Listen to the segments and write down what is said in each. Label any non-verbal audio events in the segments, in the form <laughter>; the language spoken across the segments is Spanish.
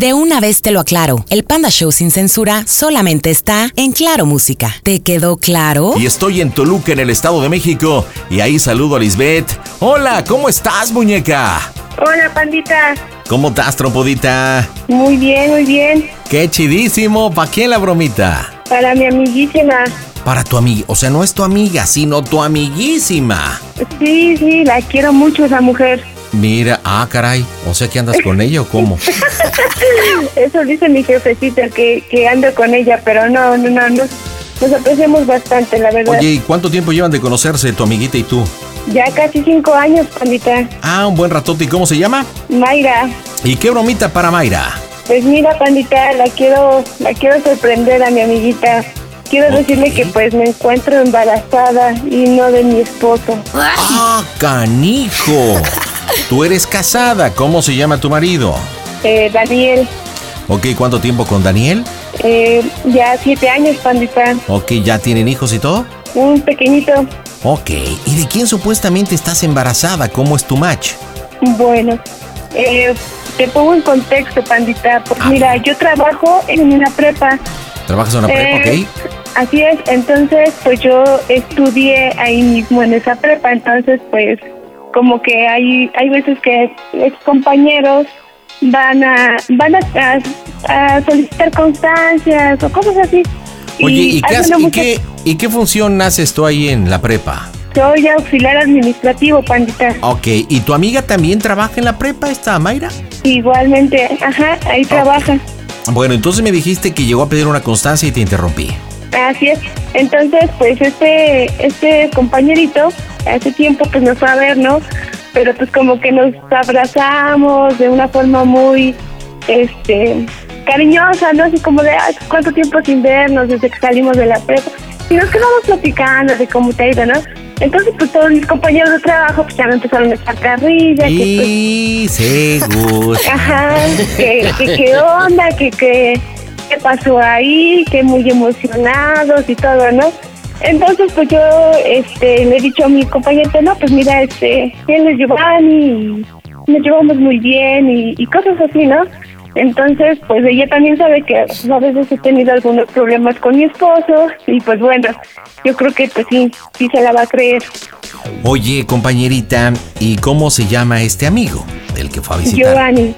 De una vez te lo aclaro, el Panda Show sin censura solamente está en Claro Música. ¿Te quedó claro? Y estoy en Toluca, en el Estado de México, y ahí saludo a Lisbeth. Hola, ¿cómo estás, muñeca? Hola, pandita. ¿Cómo estás, trompodita? Muy bien, muy bien. ¡Qué chidísimo! ¿Para quién la bromita? Para mi amiguísima. Para tu amiga, o sea, no es tu amiga, sino tu amiguísima. Sí, sí, la quiero mucho esa mujer. Mira, ah, caray, o sea que andas con ella o cómo? <laughs> Eso dice mi jefecita, que, que ando con ella, pero no, no, no, no. Nos apreciamos bastante, la verdad. Oye, ¿y cuánto tiempo llevan de conocerse tu amiguita y tú? Ya casi cinco años, pandita. Ah, un buen ratote. ¿Y cómo se llama? Mayra. ¿Y qué bromita para Mayra? Pues mira, pandita, la quiero, la quiero sorprender a mi amiguita. Quiero decirle que pues me encuentro embarazada y no de mi esposo. ¡Ah, canijo! Tú eres casada. ¿Cómo se llama tu marido? Eh, Daniel, Ok, ¿cuánto tiempo con Daniel? eh, ya siete años, pandita. Ok, ¿ya tienen hijos y todo? Un pequeñito. Ok, ¿y de quién supuestamente estás embarazada? ¿Cómo es tu match? Bueno, eh, te pongo en contexto, pandita. Pues mira, yo trabajo en una prepa. ¿Trabajas en una prepa? Eh, Ok. Así es, entonces pues yo estudié ahí mismo en esa prepa, entonces pues como que hay hay veces que ex compañeros van a van a, a- a solicitar constancias o cosas así. Oye, ¿y qué, y qué función haces tú ahí en la prepa? Soy auxiliar administrativo, pandita. Ok, ¿y tu amiga también trabaja en la prepa, esta Mayra? Igualmente, ajá, ahí trabaja. Bueno, entonces me dijiste que llegó a pedir una constancia y te interrumpí. Así es. Entonces, pues este este compañerito hace tiempo pues nos fue a ver, ¿no? Pero pues como que nos abrazamos de una forma muy este cariñosa, ¿no? Así como de "Ay, cuánto tiempo sin vernos desde que salimos de la prepa. Y nos quedamos platicando de cómo te ha ido, ¿no? Entonces, pues todos mis compañeros de trabajo pues ya me empezaron a echar carrilla, que pues Y se gusta. <laughs> Ajá, que, que qué onda, que, que qué pasó ahí, que muy emocionados y todo, ¿no? Entonces, pues yo este, le he dicho a mi compañero, no, pues mira, este, él es Giovanni nos llevamos muy bien y, y cosas así, ¿no? Entonces, pues ella también sabe que a veces he tenido algunos problemas con mi esposo y pues bueno, yo creo que pues sí, sí se la va a creer. Oye, compañerita, ¿y cómo se llama este amigo del que fue a visitar? Giovanni,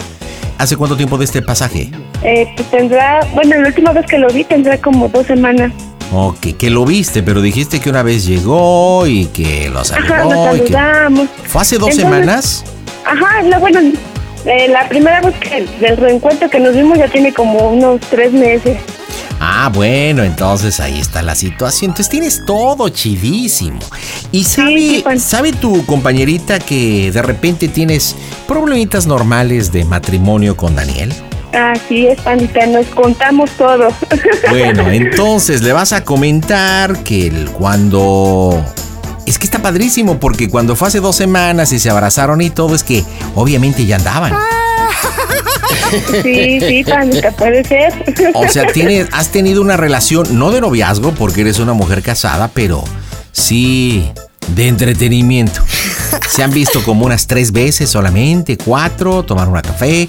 ¿Hace cuánto tiempo de este pasaje? eh, pues tendrá, bueno, la última vez que lo vi tendrá como dos semanas. Ok, que lo viste, pero dijiste que una vez llegó y que lo Ajá, nos saludó. y que... saludamos. ¿Fue hace dos Entonces, semanas? Ajá, la, bueno, eh, la primera vez que del reencuentro que nos vimos ya tiene como unos tres meses. Ah, bueno, entonces ahí está la situación. Entonces tienes todo chidísimo. ¿Y sabe, sí, Juan. sabe tu compañerita que de repente tienes problemitas normales de matrimonio con Daniel? Así es, pandita, nos contamos todo. <laughs> Bueno, entonces le vas a comentar que el- cuando... Es que está padrísimo porque cuando fue hace dos semanas y se abrazaron y todo, es que obviamente ya andaban. Sí, sí, pandita, puede ser. <laughs> O sea, tienes, has tenido una relación, no de noviazgo, porque eres una mujer casada, pero sí de entretenimiento. Se han visto como unas tres veces solamente, cuatro, tomar una café.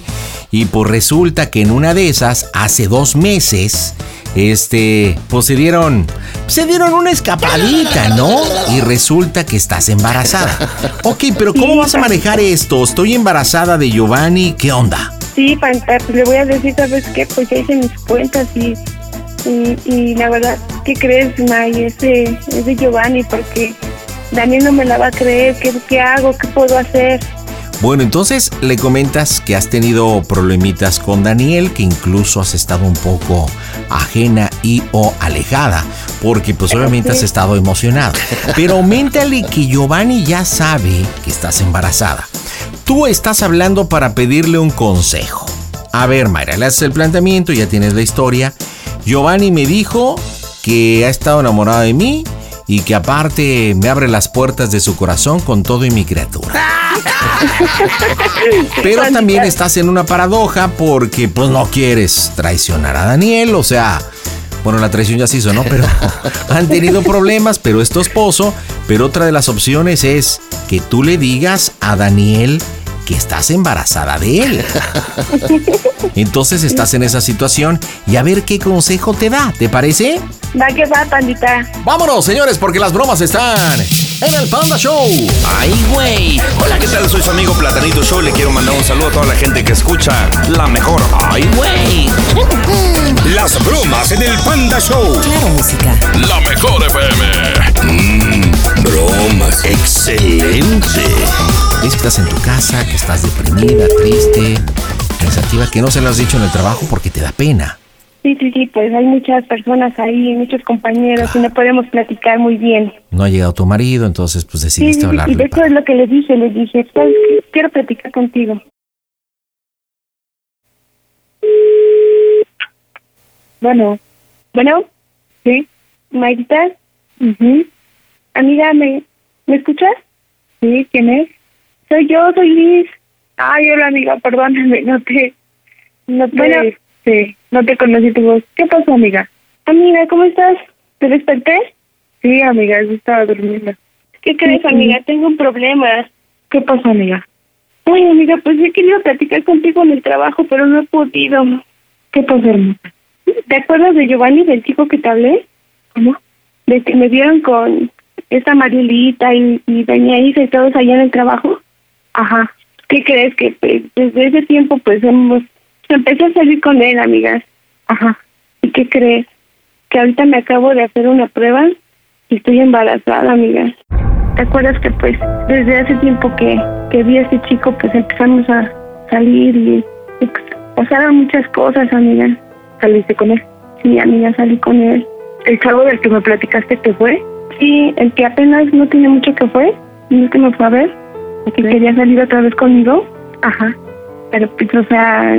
Y pues resulta que en una de esas, hace dos meses, este, pues se dieron, se dieron una escapadita, ¿no? Y resulta que estás embarazada. Ok, pero ¿cómo vas a manejar esto? Estoy embarazada de Giovanni, ¿qué onda? Sí, Panta, pues le voy a decir, ¿sabes qué? Pues ya hice mis cuentas y, y, la verdad, ¿qué crees, May? Es de, es de Giovanni, porque Daniel no me la va a creer. ¿Qué, qué hago? ¿Qué puedo hacer? Bueno, entonces le comentas que has tenido problemitas con Daniel, que incluso has estado un poco ajena y o alejada, porque pues obviamente has estado emocionada. Pero aumentale que Giovanni ya sabe que estás embarazada. Tú estás hablando para pedirle un consejo. A ver, Mayra, le haces el planteamiento, ya tienes la historia. Giovanni me dijo que ha estado enamorado de mí y que aparte me abre las puertas de su corazón con todo y mi criatura. <laughs> Pero también estás en una paradoja porque pues no quieres traicionar a Daniel, o sea, bueno, la traición ya se hizo, ¿no? Pero <laughs> han tenido problemas, pero es tu esposo. Pero otra de las opciones es que tú le digas a Daniel que estás embarazada de él. <laughs> Entonces estás en esa situación y a ver qué consejo te da, ¿te parece? Va que va, pandita. Vámonos, señores, porque las bromas están en el Panda Show. ¡Ay, güey! Hola, ¿qué tal? Soy su amigo Platanito Show. Le quiero mandar un saludo a toda la gente que escucha la mejor. ¡Ay, güey! <laughs> Las bromas en el Panda Show. Claro Música. La mejor FM. Mmm, bromas. Excelente. Que estás en tu casa, que estás deprimida, triste, pensativa, que no se lo has dicho en el trabajo porque te da pena. Sí, sí, sí, pues hay muchas personas ahí, muchos compañeros y no podemos platicar muy bien. No ha llegado tu marido, entonces pues Sí, sí, decidiste sí, y hablarle. de hecho es lo que le dije, le dije, ¿sabes qué? Quiero platicar contigo. Bueno. Bueno. Sí. Mayrita. Amiga, ¿me, ¿me escuchas? Sí, ¿quién es? Soy yo, soy Liz. Ay, hola amiga, perdóname, no te... No te... sí, no te conocí tu voz. ¿Qué pasó, amiga? Amiga, ¿cómo estás? ¿Te desperté? Sí, amiga, yo estaba durmiendo. ¿Qué crees, amiga? Tengo un problema. ¿Qué pasó, amiga? Ay, amiga, pues he querido platicar contigo en el trabajo, pero no he podido. ¿Qué pasó, hermosa? ¿Te acuerdas de Giovanni, del chico que te hablé? ¿Cómo? De que me vieron con esta Marielita y, y Doña Isa y todos allá en el trabajo. Ajá. ¿Qué crees? Que pues, desde ese tiempo, pues hemos. Empecé a salir con él, amigas. Ajá. ¿Y qué crees? Que ahorita me acabo de hacer una prueba y estoy embarazada, amigas. ¿Te acuerdas que, pues, desde hace tiempo que, que vi a este chico, pues empezamos a salir y, y, pues, pasaron muchas cosas, amiga. ¿Saliste con él? Sí, amiga, salí con él. ¿El chavo del que me platicaste que fue? Sí, el que apenas no tiene mucho que fue, el que me fue a ver, que quería salir otra vez conmigo. Ajá. Pero pues, o sea,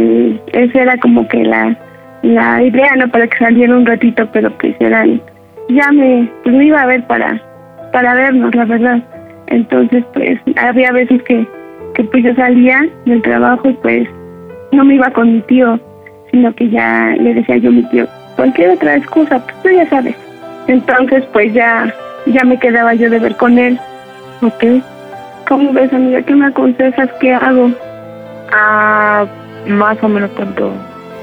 esa era como que la, la idea, ¿no? Para que saliera un ratito, pero pues eran, ya me, pues me iba a ver para, para vernos, la verdad. Entonces, pues, había veces que, que pues yo salía del trabajo y pues no me iba con mi tío, sino que ya le decía yo a mi tío, cualquier otra excusa, pues tú ya sabes. Entonces, pues ya, ya me quedaba yo de ver con él. ¿Ok? ¿Cómo ves, amiga? ¿Qué me aconsejas? ¿Qué hago? Ah, más o menos cuánto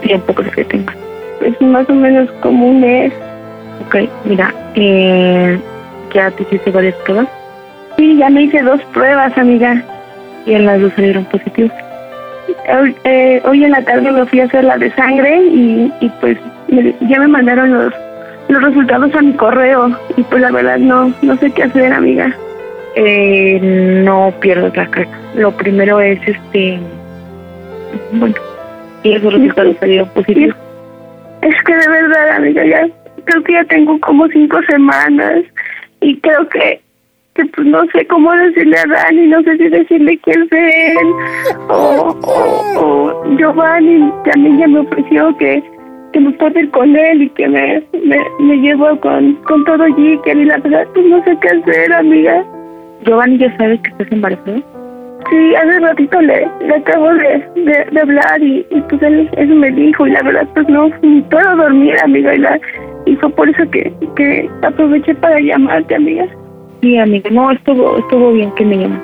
tiempo crees que tenga. Pues más o menos como un mes. Ok, mira, eh, ¿ya te hiciste varias pruebas? Sí, ya me hice dos pruebas, amiga. ¿Y en las dos salieron positivas? Hoy, eh, hoy en la tarde me fui a hacer la de sangre y, y pues me- ya me mandaron los, los resultados a mi correo y pues la verdad no, no sé qué hacer, amiga. Eh, no pierdas la calma. Lo primero es este, bueno, y esos resultados salieron positivos. Es que de verdad, amiga, ya creo que ya tengo como cinco semanas y creo que, que pues no sé cómo decirle a Dani, no sé si decirle que es él o, o, o Giovanni también ya me ofreció que, que me puedo ir con él y que me, me, me llevo con, con todo Jicker y la verdad pues no sé qué hacer, amiga. Giovanni ya sabe que estás embarazada. Sí, hace ratito le, le acabo de, de, de hablar y, y pues él eso me dijo y la verdad pues no ni puedo dormir amiga y, la, y fue por eso que, que aproveché para llamarte amiga. Sí amiga, no estuvo, estuvo bien que me llamas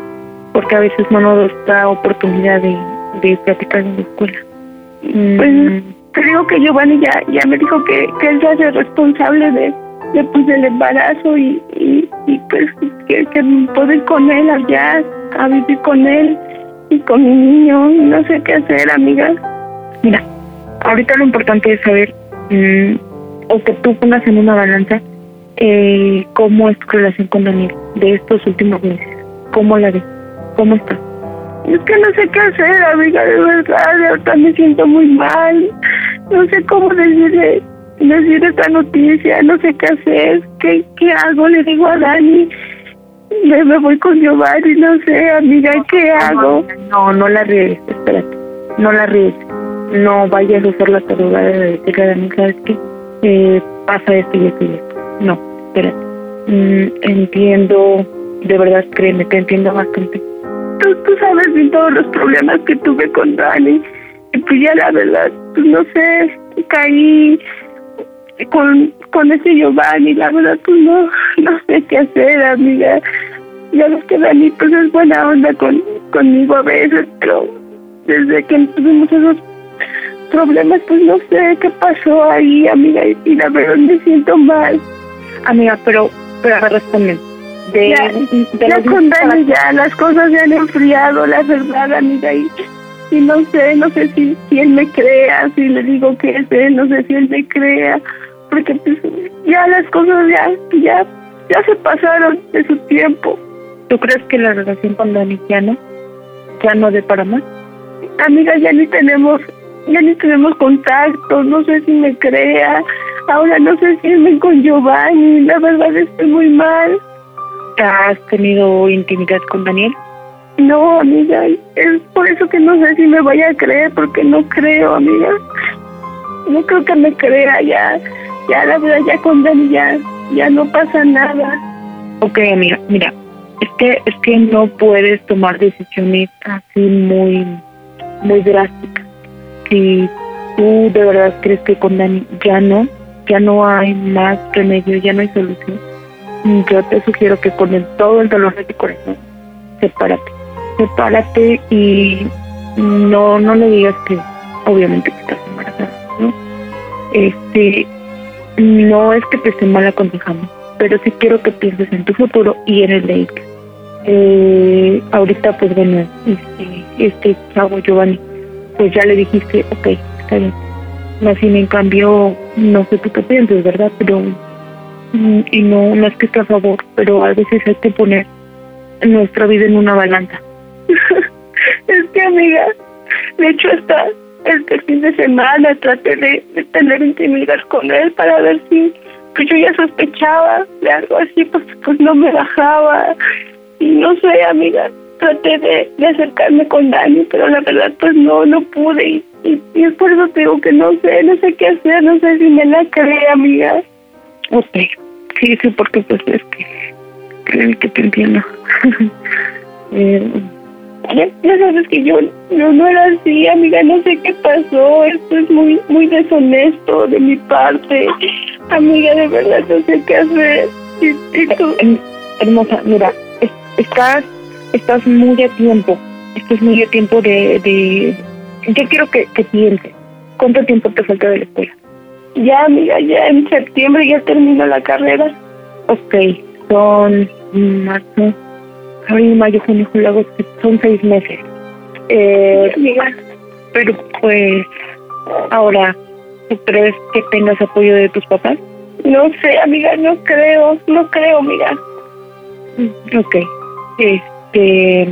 porque a veces no nos da oportunidad de, de platicar en la escuela. Pues creo que Giovanni ya, ya me dijo que, que él se hace responsable de, de pues, del embarazo y, y, y pues que, que puedo ir con él allá a vivir con él y con mi niño y no sé qué hacer amiga Mira, ahorita lo importante es saber mm, o que tú pongas en una balanza eh, cómo es tu relación con Daniel de estos últimos meses. ¿Cómo la ves? ¿Cómo está? Es que no sé qué hacer, amiga, de verdad. Ahorita me siento muy mal. No sé cómo decirle, decir esta noticia. No sé qué hacer. ¿Qué, qué hago? Le digo a Dani. Me, me voy con Giovanni, no sé, amiga, ¿qué hago? No, no la ríes, espérate. No la ríes. No vayas a hacer la tarugada de decirle a Dani, ¿sabes qué? Eh, pasa esto y esto y esto. No, espérate. Mm, entiendo, de verdad, créeme, te entiendo bastante. Tú, tú sabes bien todos los problemas que tuve con Dani. Y pues ya la verdad, pues no sé, caí con, con ese Giovanni, la verdad, pues no, no sé qué hacer, amiga. Ya ves que Dani, pues es buena onda con, conmigo a veces, pero desde que tuvimos esos problemas, pues no sé qué pasó ahí, amiga, y la verdad me siento mal. Amiga, pero, pero a ver, responde. De, ya, de ya con Dani ya las cosas se han enfriado, la verdad, amiga, y, y no sé, no sé si, si él me crea, si le digo que es él, no sé si él me crea, porque pues ya las cosas ya, ya, ya se pasaron de su tiempo. ¿Tú crees que la relación con Dani ya no, ya no de para más? Amiga, ya ni tenemos, ya ni tenemos contacto, no sé si me crea, ahora no sé si me con Giovanni, la verdad estoy muy mal. ¿Has tenido intimidad con Daniel? No, amiga, es por eso que no sé si me vaya a creer, porque no creo, amiga. No creo que me crea ya, ya la verdad, ya con Dani ya, ya no pasa nada. Ok, amiga, mira, es que, es que no puedes tomar decisiones así muy, muy drásticas. Si tú de verdad crees que con Dani ya no, ya no hay más remedio, ya no hay solución, yo te sugiero que con todo el dolor de tu corazón, sepárate. Sepárate y no, no le digas que obviamente que estás embarazada, ¿no? Este, no es que te esté mal aconsejando, pero sí quiero que pienses en tu futuro y en el de. Eh, ahorita, pues bueno, este, este chavo Giovanni, pues ya le dijiste, ok, está bien. Más sin en cambio, no sé tú qué piensas, ¿verdad? Pero, mm, y no, no es que esté a favor, pero a veces hay que poner nuestra vida en una balanza. <laughs> es que, amiga, de hecho, hasta este fin de semana traté de, tener intimidad con él para ver si pues yo ya sospechaba de algo así, pues, pues no me bajaba. Y no sé, amiga, traté de, acercarme con Dani, pero la verdad pues no, no pude. Y, y, es por eso te digo que no sé, no sé qué hacer, no sé si me la cree, amiga. Ok, sí, sí, porque pues es que, creen que te entiendo. <laughs> eh, ya, ya, sabes que yo no, no era así, amiga, no sé qué pasó, esto es muy, muy deshonesto de mi parte. Amiga, de verdad no sé qué hacer. Y, y tú... Hermosa, mira, estás estás muy a tiempo, estás muy a tiempo de, de... yo quiero que, que pienses, ¿cuánto tiempo te falta de la escuela? Ya, amiga, ya en septiembre ya termino la carrera. Ok, son marzo, abril, mayo, junio, julio, agosto, son seis meses. Eh, pero pues, ahora, ¿tú crees que tengas apoyo de tus papás? No sé, amiga, no creo, no creo, amiga. Ok, este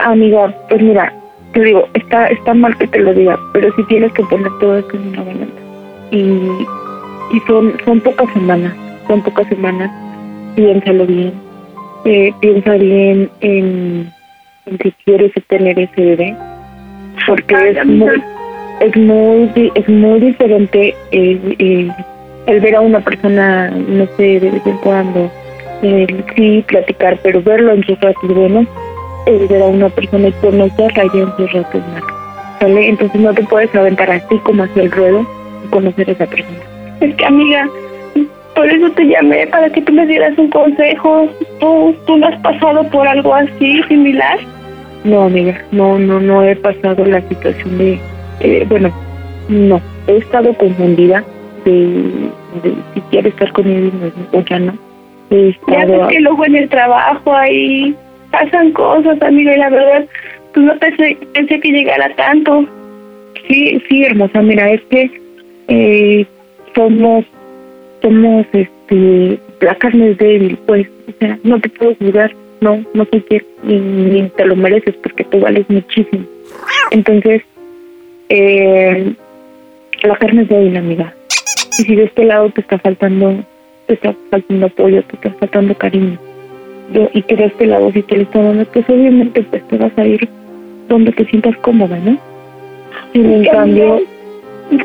amiga, pues mira, te digo, está está mal que te lo diga, pero sí tienes que poner todo esto en una balanza. Y, y son son pocas semanas, son pocas semanas, piénsalo bien, eh, piensa bien en, en, si quieres tener ese bebé, porque es muy, es muy, es muy diferente eh, eh, el ver a una persona, no sé, de vez en cuando, sí platicar, pero verlo en sus ratos buenos, es ver a una persona y conocerla y en sus ratos malos. ¿Sale? Entonces no te puedes aventar así como hacia el ruedo y conocer a esa persona. Es que amiga, por eso te llamé, para que tú me dieras un consejo. ¿Tú, tú no has pasado por algo así, similar? No, amiga, no, no, no he pasado la situación de, eh, bueno, no, he estado confundida de, de si quiere estar conmigo o ya no ya ves que luego en el trabajo ahí pasan cosas, amiga, y la verdad, pues no pensé, pensé que llegara tanto. Sí, sí, hermosa. Mira, es que eh, somos, somos, este, la carne es débil, pues, o sea, no te puedo juzgar, no, no sé qué, ni, ni te lo mereces porque tú vales muchísimo. Entonces, eh, la carne es débil, amiga. Y si de este lado te está faltando, te está faltando apoyo, te está faltando cariño, yo, y que de este lado si te lo está dando, pues obviamente pues te vas a ir donde te sientas cómoda, ¿no? Y en cambio,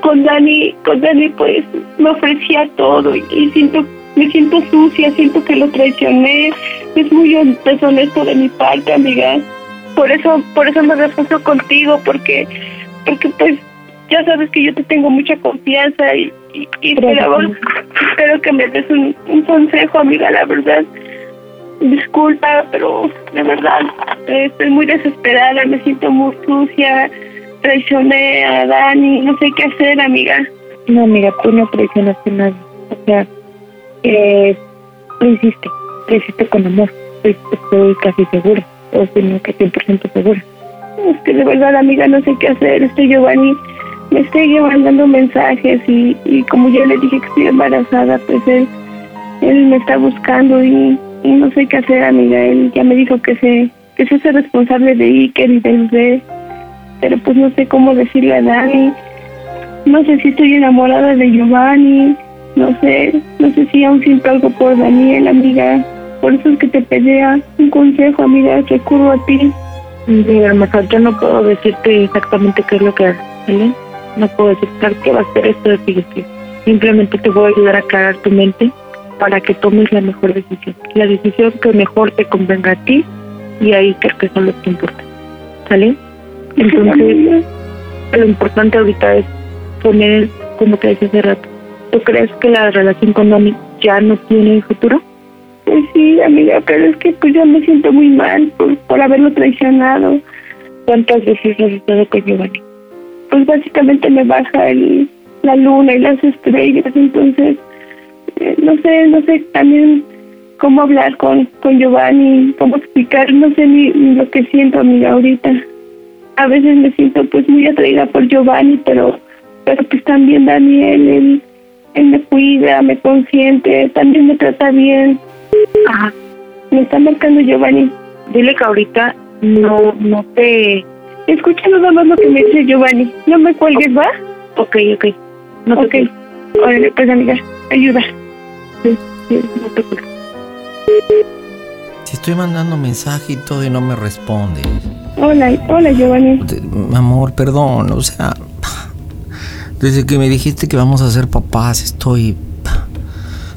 con Dani, con Dani pues me ofrecía todo y, y siento, me siento sucia, siento que lo traicioné, es muy deshonesto de mi parte, amiga. Por eso, por eso me refuso contigo, porque, porque pues ya sabes que yo te tengo mucha confianza y, y, y espero, espero que me des un, un consejo, amiga, la verdad. Disculpa, pero de verdad estoy muy desesperada, me siento muy sucia, traicioné a Dani, no sé qué hacer, amiga. No, amiga, tú no traicionaste a nadie. O sea, eh, lo hiciste, lo hiciste con amor. Estoy, estoy casi segura, o si no que 100% segura. Es que de verdad, amiga, no sé qué hacer. Este Giovanni me sigue mandando mensajes y, y como ya le dije que estoy embarazada, pues él, él me está buscando y, y no sé qué hacer, amiga. Él ya me dijo que se, que se hace responsable de Iker y del bebé, pero pues no sé cómo decirle a Dani. No sé si estoy enamorada de Giovanni, no sé, no sé si aún siento algo por Daniel, amiga. Por eso es que te pedía un consejo, amiga, recurro a ti. Mira, hermosa, yo no puedo decirte exactamente qué es lo que haces, ¿vale? No puedo decirte qué va a ser esto de ti. Simplemente te voy a ayudar a aclarar tu mente para que tomes la mejor decisión. La decisión que mejor te convenga a ti y ahí creo que son los que importan. ¿Sale? Entonces, lo importante ahorita es poner, como te decía hace rato, ¿tú crees que la relación con Dani ya no tiene futuro? Pues sí, amiga, pero es que pues yo me siento muy mal por, por haberlo traicionado. ¿Cuántas veces has estado con Giovanni? Pues básicamente me baja el, la luna y las estrellas, entonces eh, no sé, no sé también cómo hablar con, con Giovanni, cómo explicar, no sé ni, ni lo que siento, amiga, ahorita. A veces me siento pues muy atraída por Giovanni, pero, pero pues también Daniel, él, él me cuida, me consiente, también me trata bien. Ajá. Me está marcando Giovanni. Dile que ahorita no, no te... Escucha nada más lo que me dice Giovanni. No me cuelgues, ¿va? Ok, ok. No te Órale, pues amiga, ayuda. Sí, sí, no te preocupes. Te estoy mandando mensaje y todo y no me respondes. Hola, hola Giovanni. Te- Amor, perdón, o sea, desde que me dijiste que vamos a ser papás, estoy...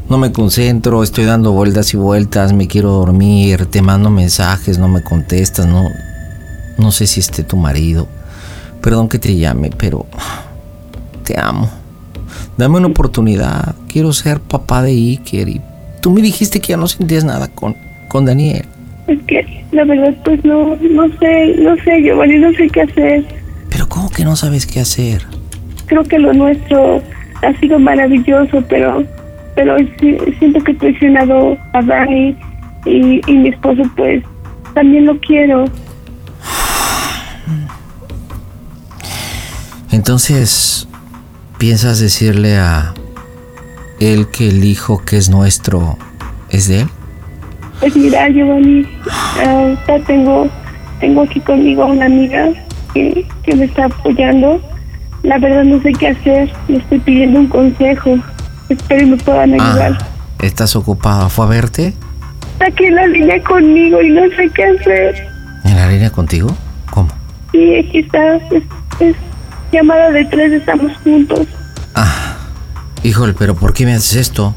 No me concentro, estoy dando vueltas y vueltas, me quiero dormir, te mando mensajes, no me contestas, no, no sé si esté tu marido. Perdón que te llame, pero te amo. Dame una oportunidad, quiero ser papá de Iker y tú me dijiste que ya no sentías nada con, con Daniel. Es que la verdad pues no, no sé, no sé Giovanni, no sé qué hacer. Pero ¿cómo que no sabes qué hacer? Creo que lo nuestro ha sido maravilloso, pero pero siento que he traicionado a Dani y, y mi esposo pues también lo quiero. Entonces, ¿piensas decirle a él que el hijo que es nuestro es de él? Pues mira, Giovanni, ahorita tengo, tengo aquí conmigo a una amiga que, que me está apoyando. La verdad no sé qué hacer, le estoy pidiendo un consejo. Espero y me puedan ayudar. Ah, ¿estás ocupada? ¿Fue a verte? Está aquí en la línea conmigo y no sé qué hacer. ¿En la línea contigo? ¿Cómo? Sí, aquí está, es, es llamada de tres, estamos juntos. Ah, híjole, pero ¿por qué me haces esto?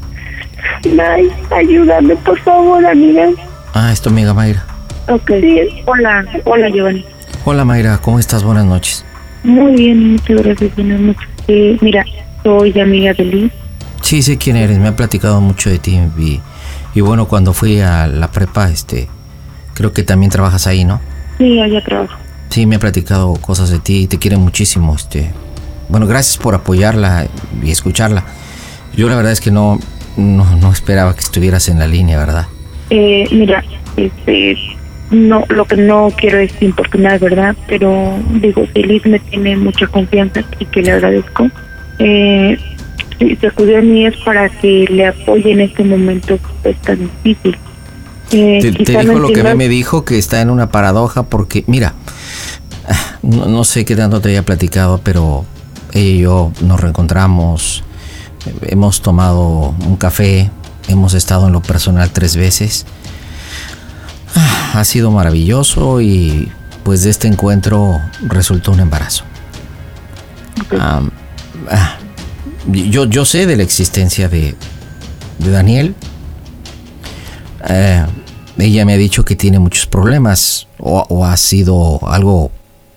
Ay, ayúdame, por favor, amiga. Ah, es tu amiga Mayra. Ok. Sí, Hola, hola Giovanni. Hola Mayra, ¿cómo estás? Buenas noches. Muy bien, muchas gracias, buenas noches. Eh, mira, soy amiga de Liz. Sí, sé quién eres, me ha platicado mucho de ti y, y bueno, cuando fui a la prepa, este, creo que también trabajas ahí, ¿no? Sí, allá trabajo. Sí, me ha platicado cosas de ti y te quiere muchísimo, este. Bueno, gracias por apoyarla y escucharla. Yo la verdad es que no, no, no esperaba que estuvieras en la línea, ¿verdad? Eh, mira, este, no, lo que no quiero es importunar, ¿verdad? Pero digo, si Liz me tiene mucha confianza y que le agradezco, eh, si se acudió a mí es para que le apoye en este momento pues, tan difícil. Eh, te, dijo lo que a mí me dijo, que está en una paradoja porque, mira, <sighs> no, no sé qué tanto te había platicado, pero ella y yo nos reencontramos, hemos tomado un café, hemos estado en lo personal tres veces. Ah, ha sido maravilloso y pues de este encuentro resultó un embarazo. Ah, yo, yo sé de la existencia de, de Daniel. Eh, ella me ha dicho que tiene muchos problemas o, ha sido algo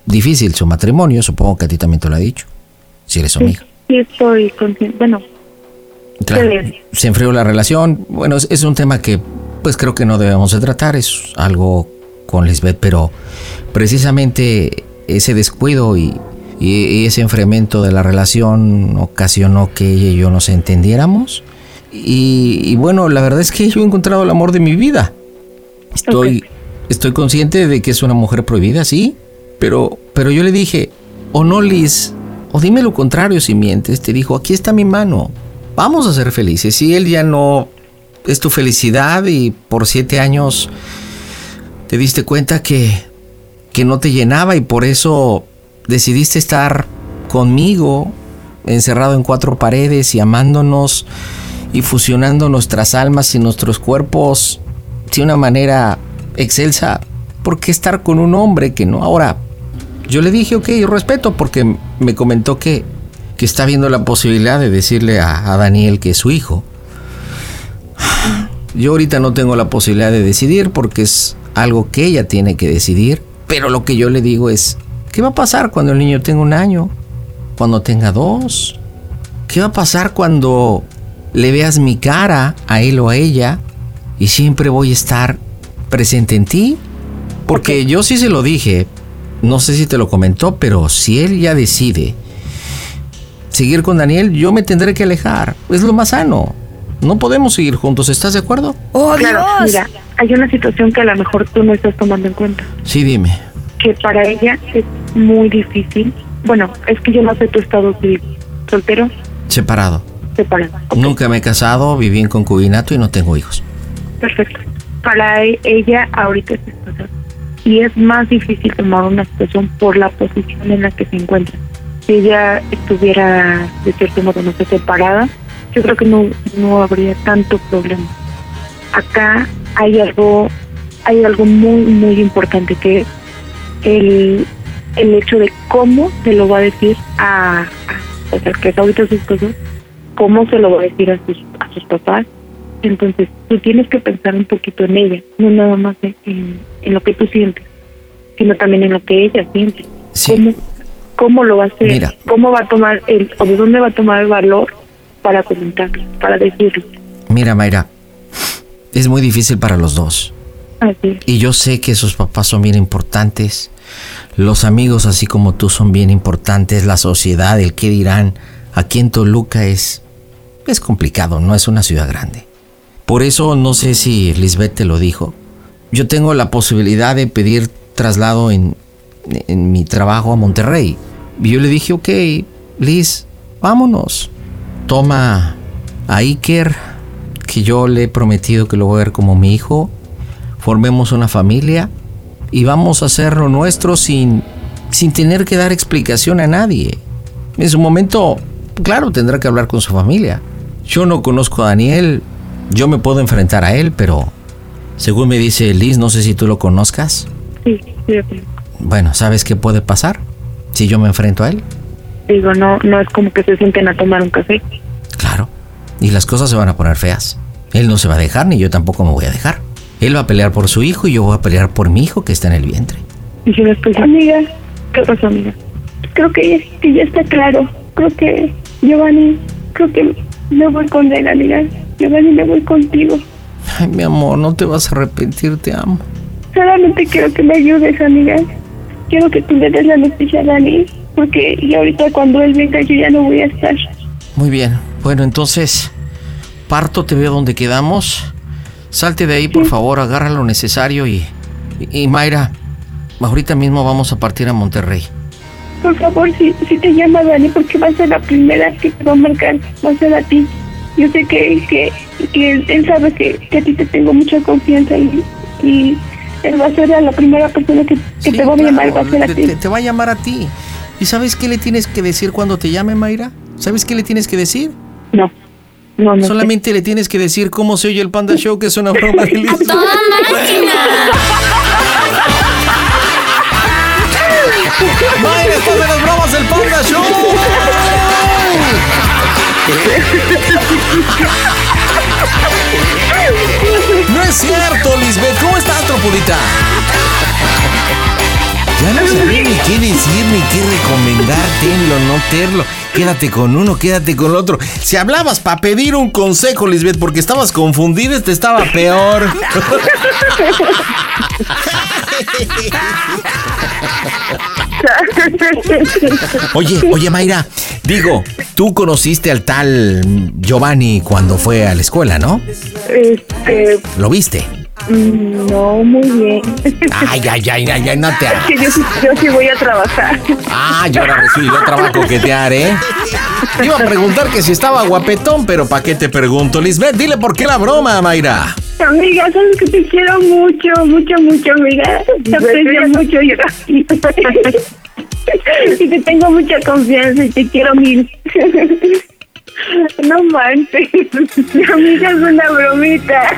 difícil su matrimonio. Supongo que a ti también te lo ha dicho, si eres su amiga. Sí, estoy consciente. Bueno, se enfrió la relación. Bueno, es, un tema que pues creo que no debemos de tratar. Es algo con Lisbeth, pero precisamente ese descuido y, ese enfriamiento de la relación ocasionó que ella y yo nos entendiéramos. Y, bueno, la verdad es que yo he encontrado el amor de mi vida. Estoy, estoy consciente de que es una mujer prohibida, sí, pero, pero yo le dije, o no, Liz, o dime lo contrario si mientes. Te dijo, aquí está mi mano vamos a ser felices. Si él ya no es tu felicidad y por siete años te diste cuenta que, que no te llenaba y por eso decidiste estar conmigo, encerrado en cuatro paredes y amándonos y fusionando nuestras almas y nuestros cuerpos de una manera excelsa, ¿por qué estar con un hombre que no? Ahora, yo le dije, ok, respeto, porque me comentó que que está viendo la posibilidad de decirle a, Daniel que es su hijo. Yo ahorita no tengo la posibilidad de decidir porque es algo que ella tiene que decidir, pero lo que yo le digo es, ¿qué va a pasar cuando el niño tenga un año? Cuando tenga dos? ¿Qué va a pasar cuando le veas mi cara a él o a ella y siempre voy a estar presente en ti? Porque yo sí se lo dije, no sé si te lo comentó, pero si él ya decide seguir con Daniel, yo me tendré que alejar. Es lo más sano. No podemos seguir juntos, ¿estás de acuerdo? ¡Oh, claro, mira, hay una situación que a lo mejor tú no estás tomando en cuenta. Sí, dime. Que para ella es muy difícil. Bueno, es que yo no sé tu estado civil. ¿Soltero? Separado. Separado. Nunca me he casado, viví en concubinato y no tengo hijos. Perfecto. Para e-, ella ahorita es esposa. Y es más difícil tomar una situación por la posición en la que se encuentra si ella estuviera de cierto modo no sé separada, yo creo que no, no habría tanto problema. Acá hay algo, hay algo muy, muy importante que es el, el hecho de cómo se lo va a decir a, a o sea, que es ahorita sus cosas, cómo se lo va a decir a sus, a sus papás. Entonces, tú tienes que pensar un poquito en ella, no nada más en, en lo que tú sientes, sino también en lo que ella siente. Sí cómo lo va a hacer, cómo va a tomar el, o de dónde va a tomar el valor para comentarlo, para decirlo. Mira, Mayra, es muy difícil para los dos. Así. Y yo sé que sus papás son bien importantes, los amigos así como tú son bien importantes, la sociedad, el qué dirán, aquí en Toluca es, es complicado, no es una ciudad grande. Por eso no sé si Lisbeth te lo dijo. Yo tengo la posibilidad de pedir traslado en, en mi trabajo a Monterrey. Y yo le dije, ok, Liz, vámonos. Toma a Iker, que yo le he prometido que lo voy a ver como mi hijo. Formemos una familia y vamos a hacer lo nuestro sin, sin tener que dar explicación a nadie. En su momento, claro, tendrá que hablar con su familia. Yo no conozco a Daniel, yo me puedo enfrentar a él, pero según me dice Liz, no sé si tú lo conozcas. Sí, sí. Bueno, ¿sabes qué puede pasar si yo me enfrento a él? Digo, no, no es como que se sienten a tomar un café. Claro. Y las cosas se van a poner feas. Él no se va a dejar, ni yo tampoco me voy a dejar. Él va a pelear por su hijo y yo voy a pelear por mi hijo que está en el vientre. Y si después, amiga, ¿qué pasó, amiga? Creo que, que ya está claro. Creo que, Giovanni, creo que me voy con él, amiga. Giovanni, me voy contigo. Ay, mi amor, no te vas a arrepentir, te amo. Solamente quiero que me ayudes, amiga quiero que tú le des la noticia a Dani, porque y ahorita cuando él venga yo ya no voy a estar. Muy bien, bueno, entonces parto, te veo donde quedamos. Salte de ahí, por favor, agarra lo necesario y, Y, Mayra, ahorita mismo vamos a partir a Monterrey. Por favor, si, si te llama Dani, porque va a ser la primera que te va a marcar, va a ser a ti. Yo sé que, que, que él, él sabe que, que a ti te tengo mucha confianza y, y él va a ser la primera persona que, que Sí, te va a llamar, va a ser a ti. te- te va a llamar a ti. ¿Y sabes qué le tienes que decir cuando te llame, Mayra? ¿Sabes qué le tienes que decir? No, no, no. sé. Solamente le tienes que decir cómo se oye el Panda Show, que es una broma <laughs> de Liz. ¡Toda máquina! ¡Mayra, estás de las bromas del Panda Show! <laughs> No es cierto, Lisbeth. ¿Cómo estás, tropudita? Ya no sabía ni qué decir, ni qué recomendar, tenlo, no terlo. Quédate con uno, quédate con el otro. Si hablabas para pedir un consejo, Lisbeth, porque estabas confundida, este estaba peor. <laughs> <laughs> Oye, oye, Mayra, digo, tú conociste al tal Giovanni cuando fue a la escuela, ¿no? Este, ¿Lo viste? mm, no, muy bien. Ay, ay, ay, ay, ay, no te hagas. Que yo, sí- yo sí voy a trabajar. Ah, yo ahora sí, lo trabajo coquetear, ¿eh? Iba a preguntar que si estaba guapetón, pero ¿para qué te pregunto, Lisbeth? Dile por qué la broma, Mayra. Amiga, sabes que te quiero mucho, mucho, mucho, amiga. Te aprecio mucho yo. <laughs> y te tengo mucha confianza y te quiero mil. <laughs> No manches, mi amiga es una bromita.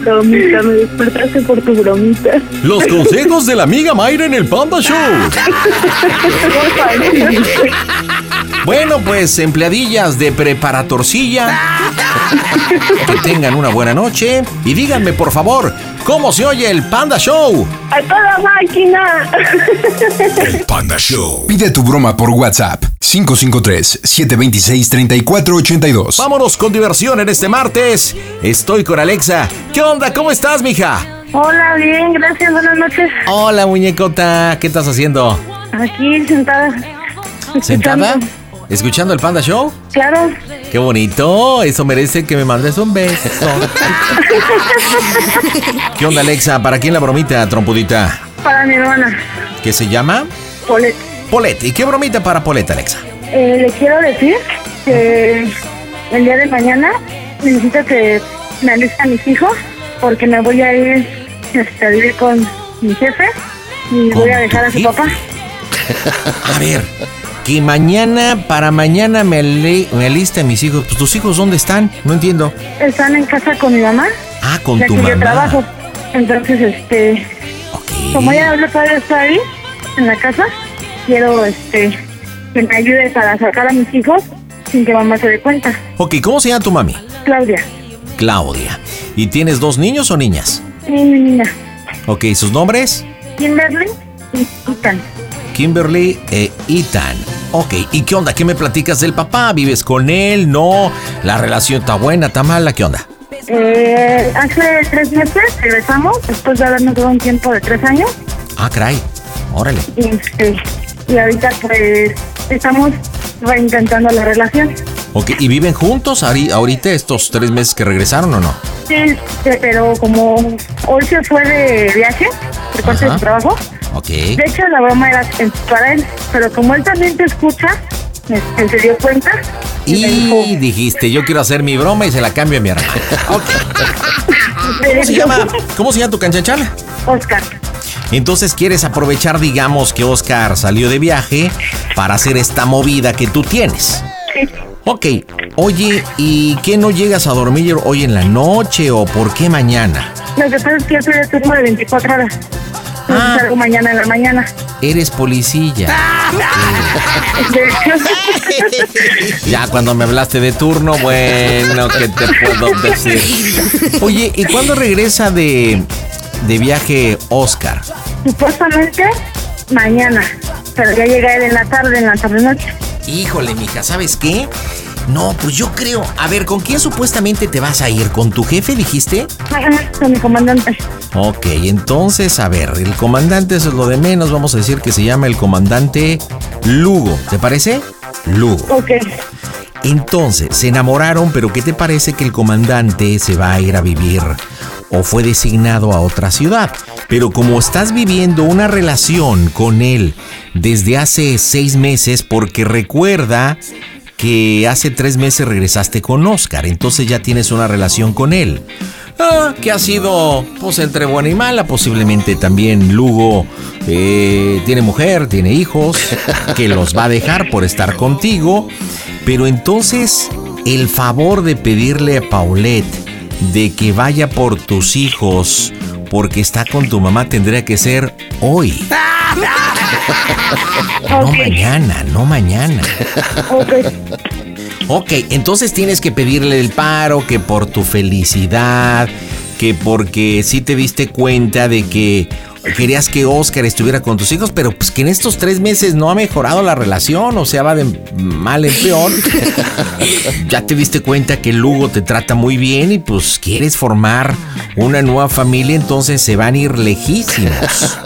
Bromita, me despertaste por tu bromita. Los consejos de la amiga Mayra en el Panda Show. Bueno, pues empleadillas de preparatorcilla, que tengan una buena noche y díganme por favor, ¿cómo se oye el Panda Show? ¡A toda máquina! El Panda Show. Pide tu broma por WhatsApp 553-726-3482. Vámonos con diversión en este martes. Estoy con Alexa. ¿Qué onda? ¿Cómo estás, mija? Hola, bien, gracias, buenas noches. Hola, muñecota. ¿Qué estás haciendo? Aquí sentada. ¿Sentada? escuchando. ¿Escuchando el Panda Show? Claro. Qué bonito. Eso merece que me mandes un beso. <laughs> ¿Qué onda, Alexa? ¿Para quién la bromita, trompudita? Para mi hermana, ¿Qué se llama? Polet. Polet. ¿Y qué bromita para Polet, Alexa? Eh, le quiero decir que el día de mañana necesito que me aliste a mis hijos porque me voy a ir este, a vivir con mi jefe y ¿Con voy a dejar a su papá. A ver, que mañana, para mañana me, ale- me aliste a mis hijos. Pues, ¿tus hijos dónde están? No entiendo. Están en casa con mi mamá, Ah, con ya tu que mamá. yo trabajo. Entonces, este, Ok. como ella habla todavía está ahí en la casa, quiero este que me ayude para sacar a mis hijos sin que mamá se dé cuenta. Ok, ¿cómo se llama tu mami? Claudia, Claudia. ¿Y tienes dos niños o niñas? mi niña, Ok, ¿sus nombres? Kimberly y Ethan. Kimberly e Ethan. Ok, ¿y qué onda? ¿Qué me platicas del papá? ¿Vives con él? ¿No? ¿La relación está buena? ¿Está mala? ¿Qué onda? Eh, hace tres meses regresamos, después de habernos dado un tiempo de tres años, Ah, caray. Órale. y, este, y ahorita pues estamos reintentando la relación. Ok, ¿y viven juntos ahori- ahorita estos tres meses que regresaron o no? Sí, pero como hoy se fue de viaje, por parte de su trabajo, Ok. de hecho la broma era en- para él, pero como él también te escucha, este, se dio cuenta y, dijiste, yo quiero hacer mi broma y se la cambio a mi hermano. <laughs> Ok. ¿Cómo se llama? ¿Cómo se llama tu canchanchala? Oscar. Entonces quieres aprovechar, digamos, que Oscar salió de viaje para hacer esta movida que tú tienes. Sí. Ok, oye, ¿y qué no llegas a dormir hoy en la noche o por qué mañana? Lo que pasa es que yo soy de turno de 24 horas. Entonces Ah. salgo mañana en la mañana. Eres policía. <laughs> Ya cuando me hablaste de turno, bueno, ¿qué te puedo decir? Oye, ¿y cuándo regresa de, de viaje Oscar? supuestamente mañana. Pero ya llega él en la tarde, en la tarde noche. Híjole, mija, ¿sabes qué? No, pues yo creo. A ver, ¿con quién supuestamente te vas a ir? ¿Con tu jefe, dijiste? Con mi comandante. Ok, entonces, a ver, el comandante eso es lo de menos. Vamos a decir que se llama el comandante Lugo. ¿Te parece? Lugo. Ok. Entonces, se enamoraron, pero ¿qué te parece que el comandante se va a ir a vivir o fue designado a otra ciudad? Pero como estás viviendo una relación con él desde hace seis meses, porque recuerda que hace tres meses regresaste con Oscar, entonces ya tienes una relación con él. Ah, que ha sido pues entre buena y mala, posiblemente también Lugo eh, tiene mujer, tiene hijos, <laughs> que los va a dejar por estar contigo, pero entonces el favor de pedirle a Paulette de que vaya por tus hijos porque está con tu mamá tendría que ser hoy. <laughs> No mañana, no mañana. Ok, entonces tienes que pedirle el paro, que por tu felicidad, que porque sí te diste cuenta de que querías que Oscar estuviera con tus hijos, pero pues que en estos tres meses no ha mejorado la relación, o sea, va de mal en peor. <laughs> ya te diste cuenta que Lugo te trata muy bien y pues quieres formar una nueva familia, entonces se van a ir lejísimos.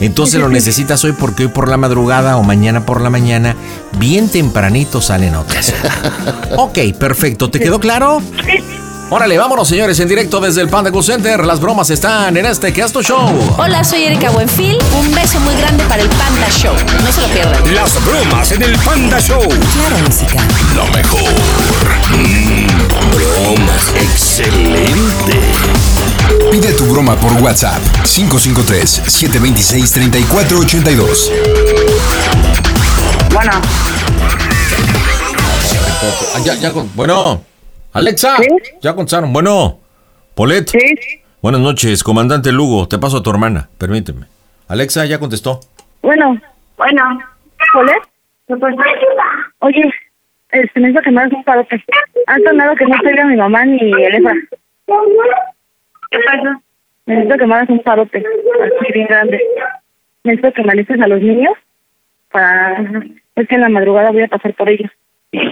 Entonces lo necesitas hoy porque hoy por la madrugada o mañana por la mañana, bien tempranito salen otras. Ok, perfecto. ¿Te quedó claro? Órale, vámonos señores, en directo desde el Panda Go Center. Las bromas están en este Casto Show. Hola, soy Erika Buenfil. Un beso muy grande para el Panda Show. No se lo pierdan. Las bromas en el Panda Show. Claro Música. Lo mejor. Mm, bromas. Excelente. Pide tu broma por WhatsApp 553-726-3482. Bueno, Ah, ya, ya, con- bueno, Alexa, ¿Sí? ya contestaron. Bueno, Polet. sí, Buenas noches, comandante Lugo. Te paso a tu hermana, permíteme. Alexa ya contestó. bueno, bueno. ¿Polet? Oye, este, necesito que me hagas un parote. Han sonado que no traiga mi mamá ni el Efra. ¿Qué pasa? Necesito que me hagas un parote, así bien grande. Necesito que me alistes a los niños para... Es que en la madrugada voy a pasar por ellos,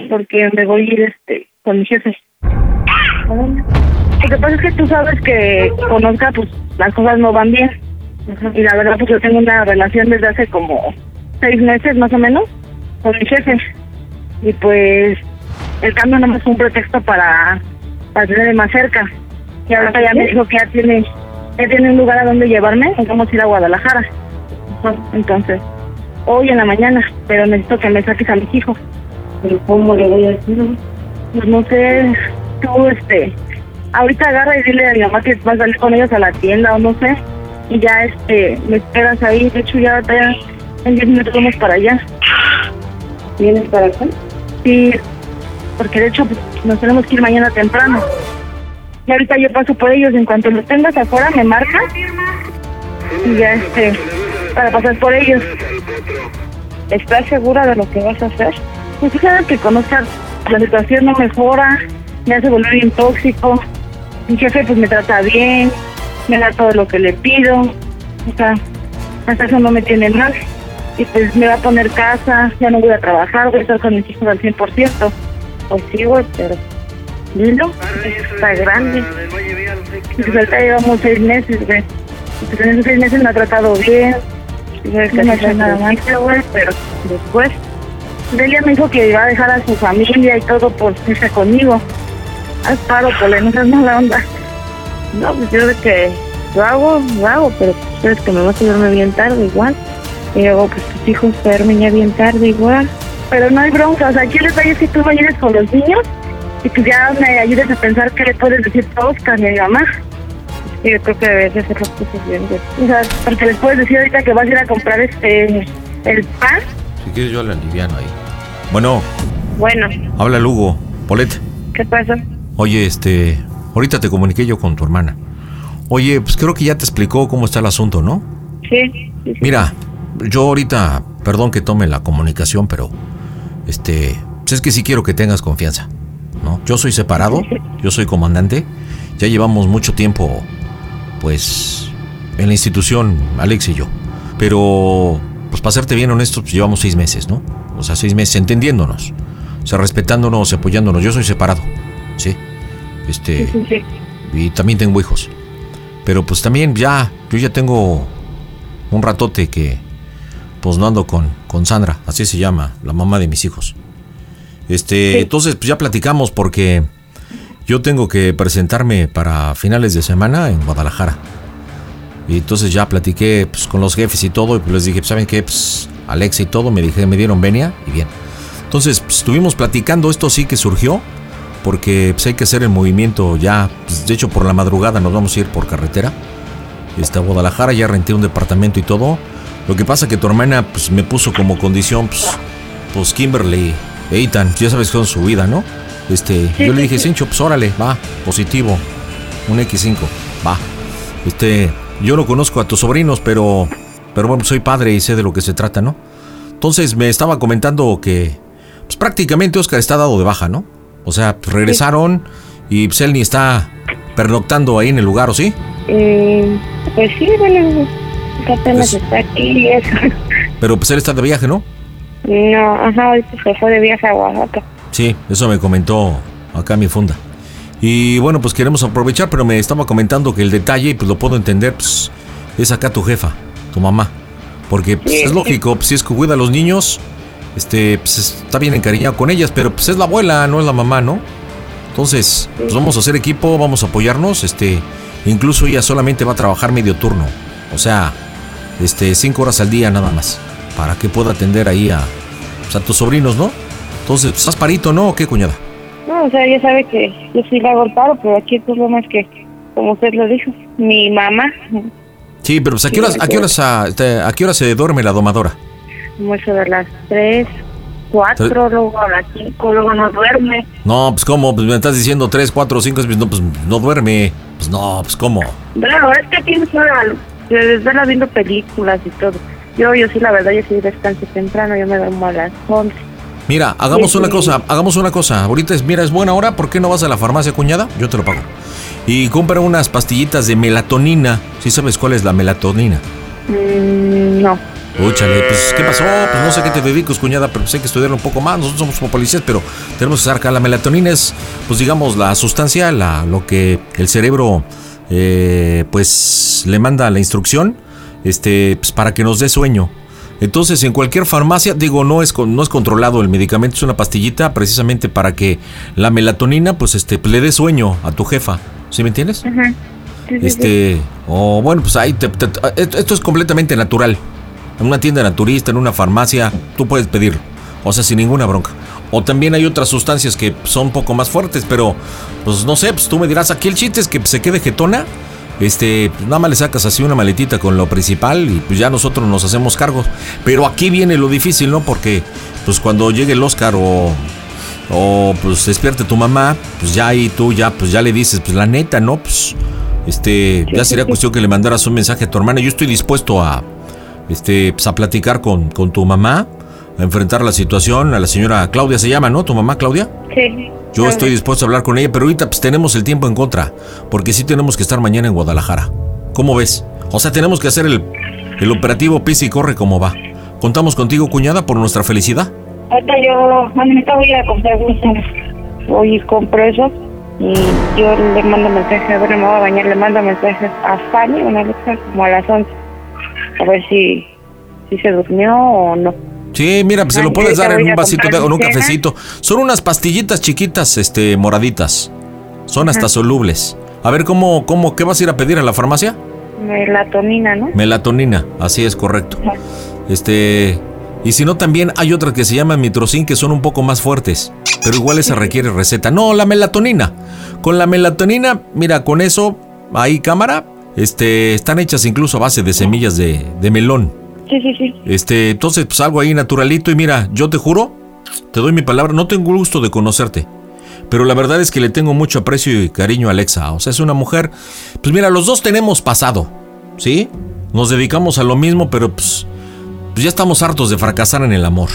porque me voy a ir este, con mi jefe. Lo que pasa es que tú sabes que con Oscar, pues las cosas no van bien. Y la verdad, pues yo tengo una relación desde hace como seis meses más o menos con mi jefe. Y pues el cambio no me fue un pretexto para, para tenerme más cerca. Y ahora ya me dijo que ya tiene, ya tiene un lugar a donde llevarme. y Vamos a ir a Guadalajara. Entonces, hoy en la mañana, pero necesito que me saques a mis hijos. ¿Pero cómo le voy a decir? Pues no sé, tú, este, ahorita agarra y dile a mi mamá que vas a salir con ellos a la tienda o no sé. Y ya, este, me esperas ahí. De hecho, ya, en 10 minutos vamos para allá. ¿Vienes para acá? Sí, porque de hecho pues, nos tenemos que ir mañana temprano. Y ahorita yo paso por ellos. En cuanto los tengas afuera, me marcas. Y ya, este, para pasar por ellos. ¿Estás segura de lo que vas a hacer? Pues fíjate que conozcas, la situación no mejora, me hace volver bien tóxico. Mi jefe pues me trata bien, me da todo lo que le pido. O sea, hasta eso no me tiene mal. Y pues me va a poner casa, ya no voy a trabajar, voy a estar con mis hijos al 100%. Pues sí, güey, pero... Lilo, está grande. Pues ahorita llevamos seis meses, güey. Pues en esos seis meses me ha tratado bien. Y no ha hecho nada mal, güey, pero después... Delia me dijo que iba a dejar a su familia y todo por irse conmigo. Haz paro, Pole, no seas mala onda. No, pues yo de que lo hago, lo hago, pero pues sabes que me vas a dormir bien tarde igual. Y luego, pues tus hijos se duermen ya bien tarde igual. Pero no hay bronca, o sea, aquí el detalle es que tú vayas con los niños y pues ya me ayudes a pensar qué le puedes decir a Oscar y a mi mamá. Sí, yo creo que debes de hacer las cosas bien. O sea, porque les puedes decir ahorita que vas a ir a comprar este el pan. Si quieres yo le aliviano ahí. Bueno, Bueno, habla Lugo. Polet. ¿qué pasa? Oye, este, ahorita te comuniqué yo con tu hermana. Oye, pues creo que ya te explicó cómo está el asunto, ¿no? Sí, sí, sí. Mira, yo ahorita, perdón que tome la comunicación, pero este, pues es que sí quiero que tengas confianza, ¿no? Yo soy separado, <laughs> yo soy comandante, ya llevamos mucho tiempo, pues, en la institución, Alex y yo. Pero, pues para serte bien honesto, pues llevamos seis meses, ¿no? O sea, seis meses entendiéndonos, o sea, respetándonos, apoyándonos. Yo soy separado, ¿sí? Este, Sí, sí. y también tengo hijos. Pero pues también ya, yo ya tengo un ratote que pues no ando con, con Sandra, así se llama, la mamá de mis hijos. Este, entonces, pues ya platicamos porque yo tengo que presentarme para finales de semana en Guadalajara. Y entonces ya platiqué pues, con los jefes y todo, y pues les dije, pues, ¿saben qué? Pues Alexa y todo, me dije, me dieron venia y bien. Entonces, pues, estuvimos platicando, esto sí que surgió, porque pues, hay que hacer el movimiento ya, pues, de hecho por la madrugada nos vamos a ir por carretera. Está Guadalajara, ya renté un departamento y todo. Lo que pasa que tu hermana pues, me puso como condición, pues, pues Kimberly, Eitan, ya sabes con su vida, ¿no? Este, yo le dije, Cincho, pues órale, va, positivo, un X5, va. Este, yo no conozco a tus sobrinos, pero, pero bueno, soy padre y sé de lo que se trata, ¿no? Entonces me estaba comentando que, pues prácticamente Oscar está dado de baja, ¿no? O sea, pues, regresaron y pues, él ni está pernoctando ahí en el lugar, ¿o sí? Eh, pues sí, bueno, apenas Pues- está aquí y eso. <laughs> Pero pues él está de viaje, ¿no? No, ajá, ahorita se fue de viaje a Oaxaca. Sí, eso me comentó acá mi funda. Y bueno, pues queremos aprovechar, pero me estaba comentando que el detalle, pues lo puedo entender, pues es acá tu jefa, tu mamá. Porque pues, es lógico, pues, si es que cuida a los niños, este, pues está bien encariñado con ellas, pero pues es la abuela, no es la mamá, ¿no? Entonces, pues vamos a hacer equipo, vamos a apoyarnos, este, incluso ella solamente va a trabajar medio turno, o sea, este, cinco horas al día nada más, para que pueda atender ahí a, pues, a tus sobrinos, ¿no? Entonces, pues, ¿estás parito, no? ¿O qué, cuñada? No, o sea, ya sabe que yo sí le hago el paro, pero aquí el problema es que, como usted lo dijo, mi mamá, Sí, pero pues, ¿a qué horas, a qué horas, a, a qué hora se duerme la domadora? eso de las 3, 4, luego a las 5, luego no duerme. No, pues ¿cómo? Pues me estás diciendo 3, 4, 5, pues no, pues no duerme. Pues no, pues ¿cómo? Claro, es que tienes una se desvela viendo películas y todo. Yo, yo sí, la verdad, yo sí descanso temprano, yo me duermo a las 11. Mira, hagamos Sí, una sí. cosa, hagamos una cosa. Ahorita es, mira, es buena hora, ¿por qué no vas a la farmacia, cuñada? Yo te lo pago. Y compra unas pastillitas de melatonina. ¿Sí sabes cuál es la melatonina? Mm, no. Úchale, pues ¿qué pasó? Pues no sé qué te dedicas, cuñada, pero hay que estudiar un poco más. Nosotros somos como policías, pero tenemos que saber acá. La melatonina es, pues digamos, la sustancia, la, lo que el cerebro, eh, pues le manda la instrucción, este, pues, para que nos dé sueño. Entonces, en cualquier farmacia, digo, no es, no es controlado el medicamento, es una pastillita precisamente para que la melatonina, pues, este, le dé sueño a tu jefa. ¿Sí me entiendes? Ajá. Sí, sí, sí. Este, o bueno, pues ahí te- te- te- esto esto es completamente natural. En una tienda naturista, en una farmacia, tú puedes pedirlo. O sea, sin ninguna bronca. O también hay otras sustancias que son un poco más fuertes, pero pues no sé, pues tú me dirás, aquí el chiste es que se quede jetona. Este, pues, nada más le sacas así una maletita con lo principal y pues ya nosotros nos hacemos cargos. Pero aquí viene lo difícil, ¿no? Porque pues cuando llegue el Oscar o o pues despierte tu mamá, pues ya ahí tú ya pues ya le dices, pues la neta, ¿no? Pues este, ya sería cuestión que le mandaras un mensaje a tu hermana. Yo estoy dispuesto a este pues a platicar con, con tu mamá, a enfrentar la situación, a la señora Claudia se llama, ¿no? ¿Tu mamá Claudia? Sí. Yo estoy dispuesto a hablar con ella, pero ahorita pues tenemos el tiempo en contra, porque sí tenemos que estar mañana en Guadalajara. ¿Cómo ves? O sea, tenemos que hacer el, el operativo pisa y corre como va. ¿Contamos contigo, cuñada, por nuestra felicidad? Ahorita yo, ahorita voy a comprar. Voy y compro eso. Y yo le mando mensaje, bueno, me voy a bañar, le mando mensajes a Fanny, una Alexa, como a las 11. A ver si, si se durmió o no. Sí, mira, pues se lo puedes dar en un vasito de en un cafecito. Son unas pastillitas chiquitas, este, moraditas. Son hasta solubles. A ver, ¿cómo, cómo, qué vas a ir a pedir a la farmacia? Melatonina, ¿no? Melatonina, así es correcto. Este, y si no, también hay otras que se llaman mitrocin que son un poco más fuertes, pero igual esa requiere receta. No, la melatonina. Con la melatonina, mira, con eso, ahí cámara, este, están hechas incluso a base de semillas de, de melón. Sí, sí, sí. Este, entonces, pues algo ahí naturalito. Y mira, yo te juro, te doy mi palabra, no tengo gusto de conocerte. Pero la verdad es que le tengo mucho aprecio y cariño a Alexa. O sea, es una mujer. Pues mira, los dos tenemos pasado. ¿Sí? Nos dedicamos a lo mismo, pero pues, pues ya estamos hartos de fracasar en el amor.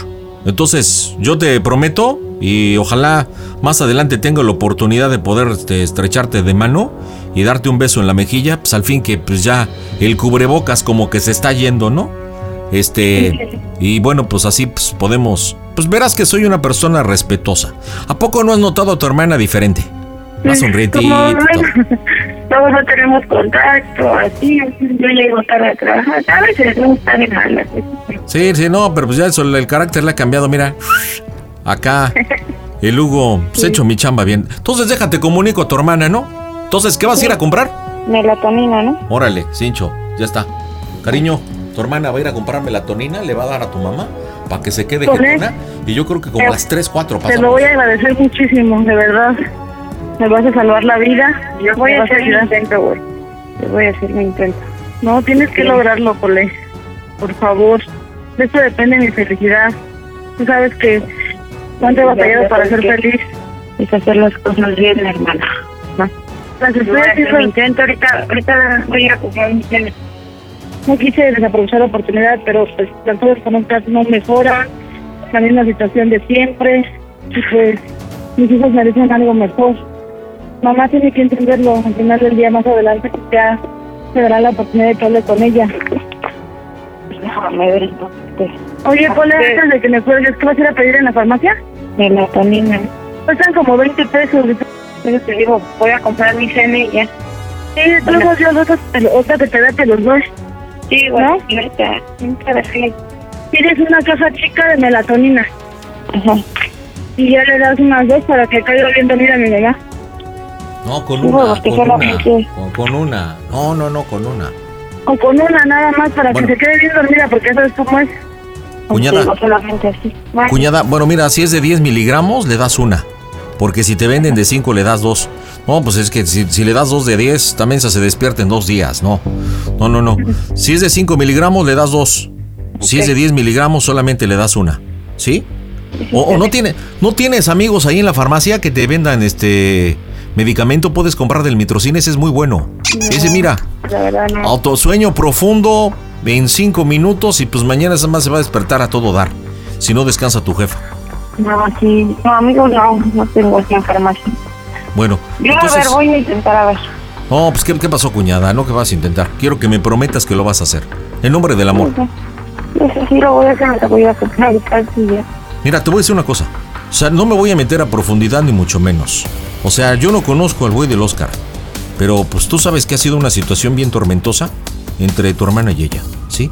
Entonces, yo te prometo, y ojalá más adelante tenga la oportunidad de poder este, estrecharte de mano y darte un beso en la mejilla, pues al fin que pues ya el cubrebocas como que se está yendo, ¿no? Este, <laughs> y bueno, pues así pues, podemos, pues verás que soy una persona respetuosa. ¿A poco no has notado a tu hermana diferente? Más sonriente. Bueno, <laughs> todos no tenemos contacto, así, yo llego tarde a trabajar, a veces no está de malas. Sí, sí, no, pero pues ya eso, el carácter le ha cambiado, mira. <laughs> Acá, El Hugo, se ha hecho mi chamba bien. Entonces déjate comunico a tu hermana, ¿no? Entonces, ¿qué vas a ir a comprar? Melatonina, ¿no? Órale, Cincho, ya está. Cariño, tu hermana va a ir a comprar melatonina, le va a dar a tu mamá para que se quede Con jetona. Y yo creo que como Eh, las 3, 4 Te lo pasamos. voy a agradecer muchísimo, de verdad. Me vas a salvar la vida. Yo voy a hacer mi intento, güey. Yo voy a hacer mi intento. No, tienes que lograrlo, Pole. Por favor. De esto depende mi felicidad. Tú sabes que cuánto he batallado para ser feliz. Es hacer las cosas bien, hermana. ¿no? Las Yo estoy voy a hacer mi haciendo. intento. Ahorita, ahorita voy a comprar mi cena. No quise desaprovechar la oportunidad, pero pues las cosas económicas no mejoran. La misma situación de siempre. Y pues mis hijos merecen algo mejor. Mamá tiene que entenderlo. Al final del día, más adelante, pues ya se dará la oportunidad de que hable con ella. Déjame ver entonces. pues, Oye, ¿Qué? antes de que me cuelgues, ¿qué vas a ir a pedir en la farmacia? Melatonina. Cuestan como 20 pesos. Entonces te digo, voy a comprar mi cena y ya. Sí, de todos yo otra que te da te los doy. Sí, güey. ¿No? Decirle. Tienes una caja chica de melatonina. Ajá. Y ya le das unas dos para que caiga bien dormida mi mamá. No, con Sí, una, con una, sí. con, con una. No, no, no, con una. O con una nada más para Bueno. que se quede bien dormida, porque cómo es. Cuñada. No solamente así. Bueno, Cuñada, bueno, mira, si es de 10 miligramos, le das una. Porque si te venden de 5, le das dos. No, pues es que si, si le das dos de 10, también se despierta en dos días. No, no, no, no. Si es de 5 miligramos, le das dos. Si es de 10 miligramos, solamente le das una. ¿Sí? O, o no, tiene, no tienes amigos ahí en la farmacia que te vendan este medicamento, puedes comprar del mitrocin, ese es muy bueno. Ese, mira, no. autosueño profundo en 5 minutos y pues mañana esa más se va a despertar a todo dar. Si no descansa tu jefa. No, sí. No, amigos, no. No tengo aquí en farmacia. Bueno, Yo a entonces, ver, voy a intentar a ver. no, pues ¿qué, qué pasó, cuñada? No que vas a intentar. Quiero que me prometas que lo vas a hacer. En nombre del amor. Eso sí lo voy a hacer, me voy a comprar casi ya. Mira, te voy a decir una cosa. O sea, no me voy a meter a profundidad ni mucho menos. O sea, yo no conozco al güey del Oscar. Pero pues tú sabes que ha sido una situación bien tormentosa entre tu hermana y ella, ¿sí?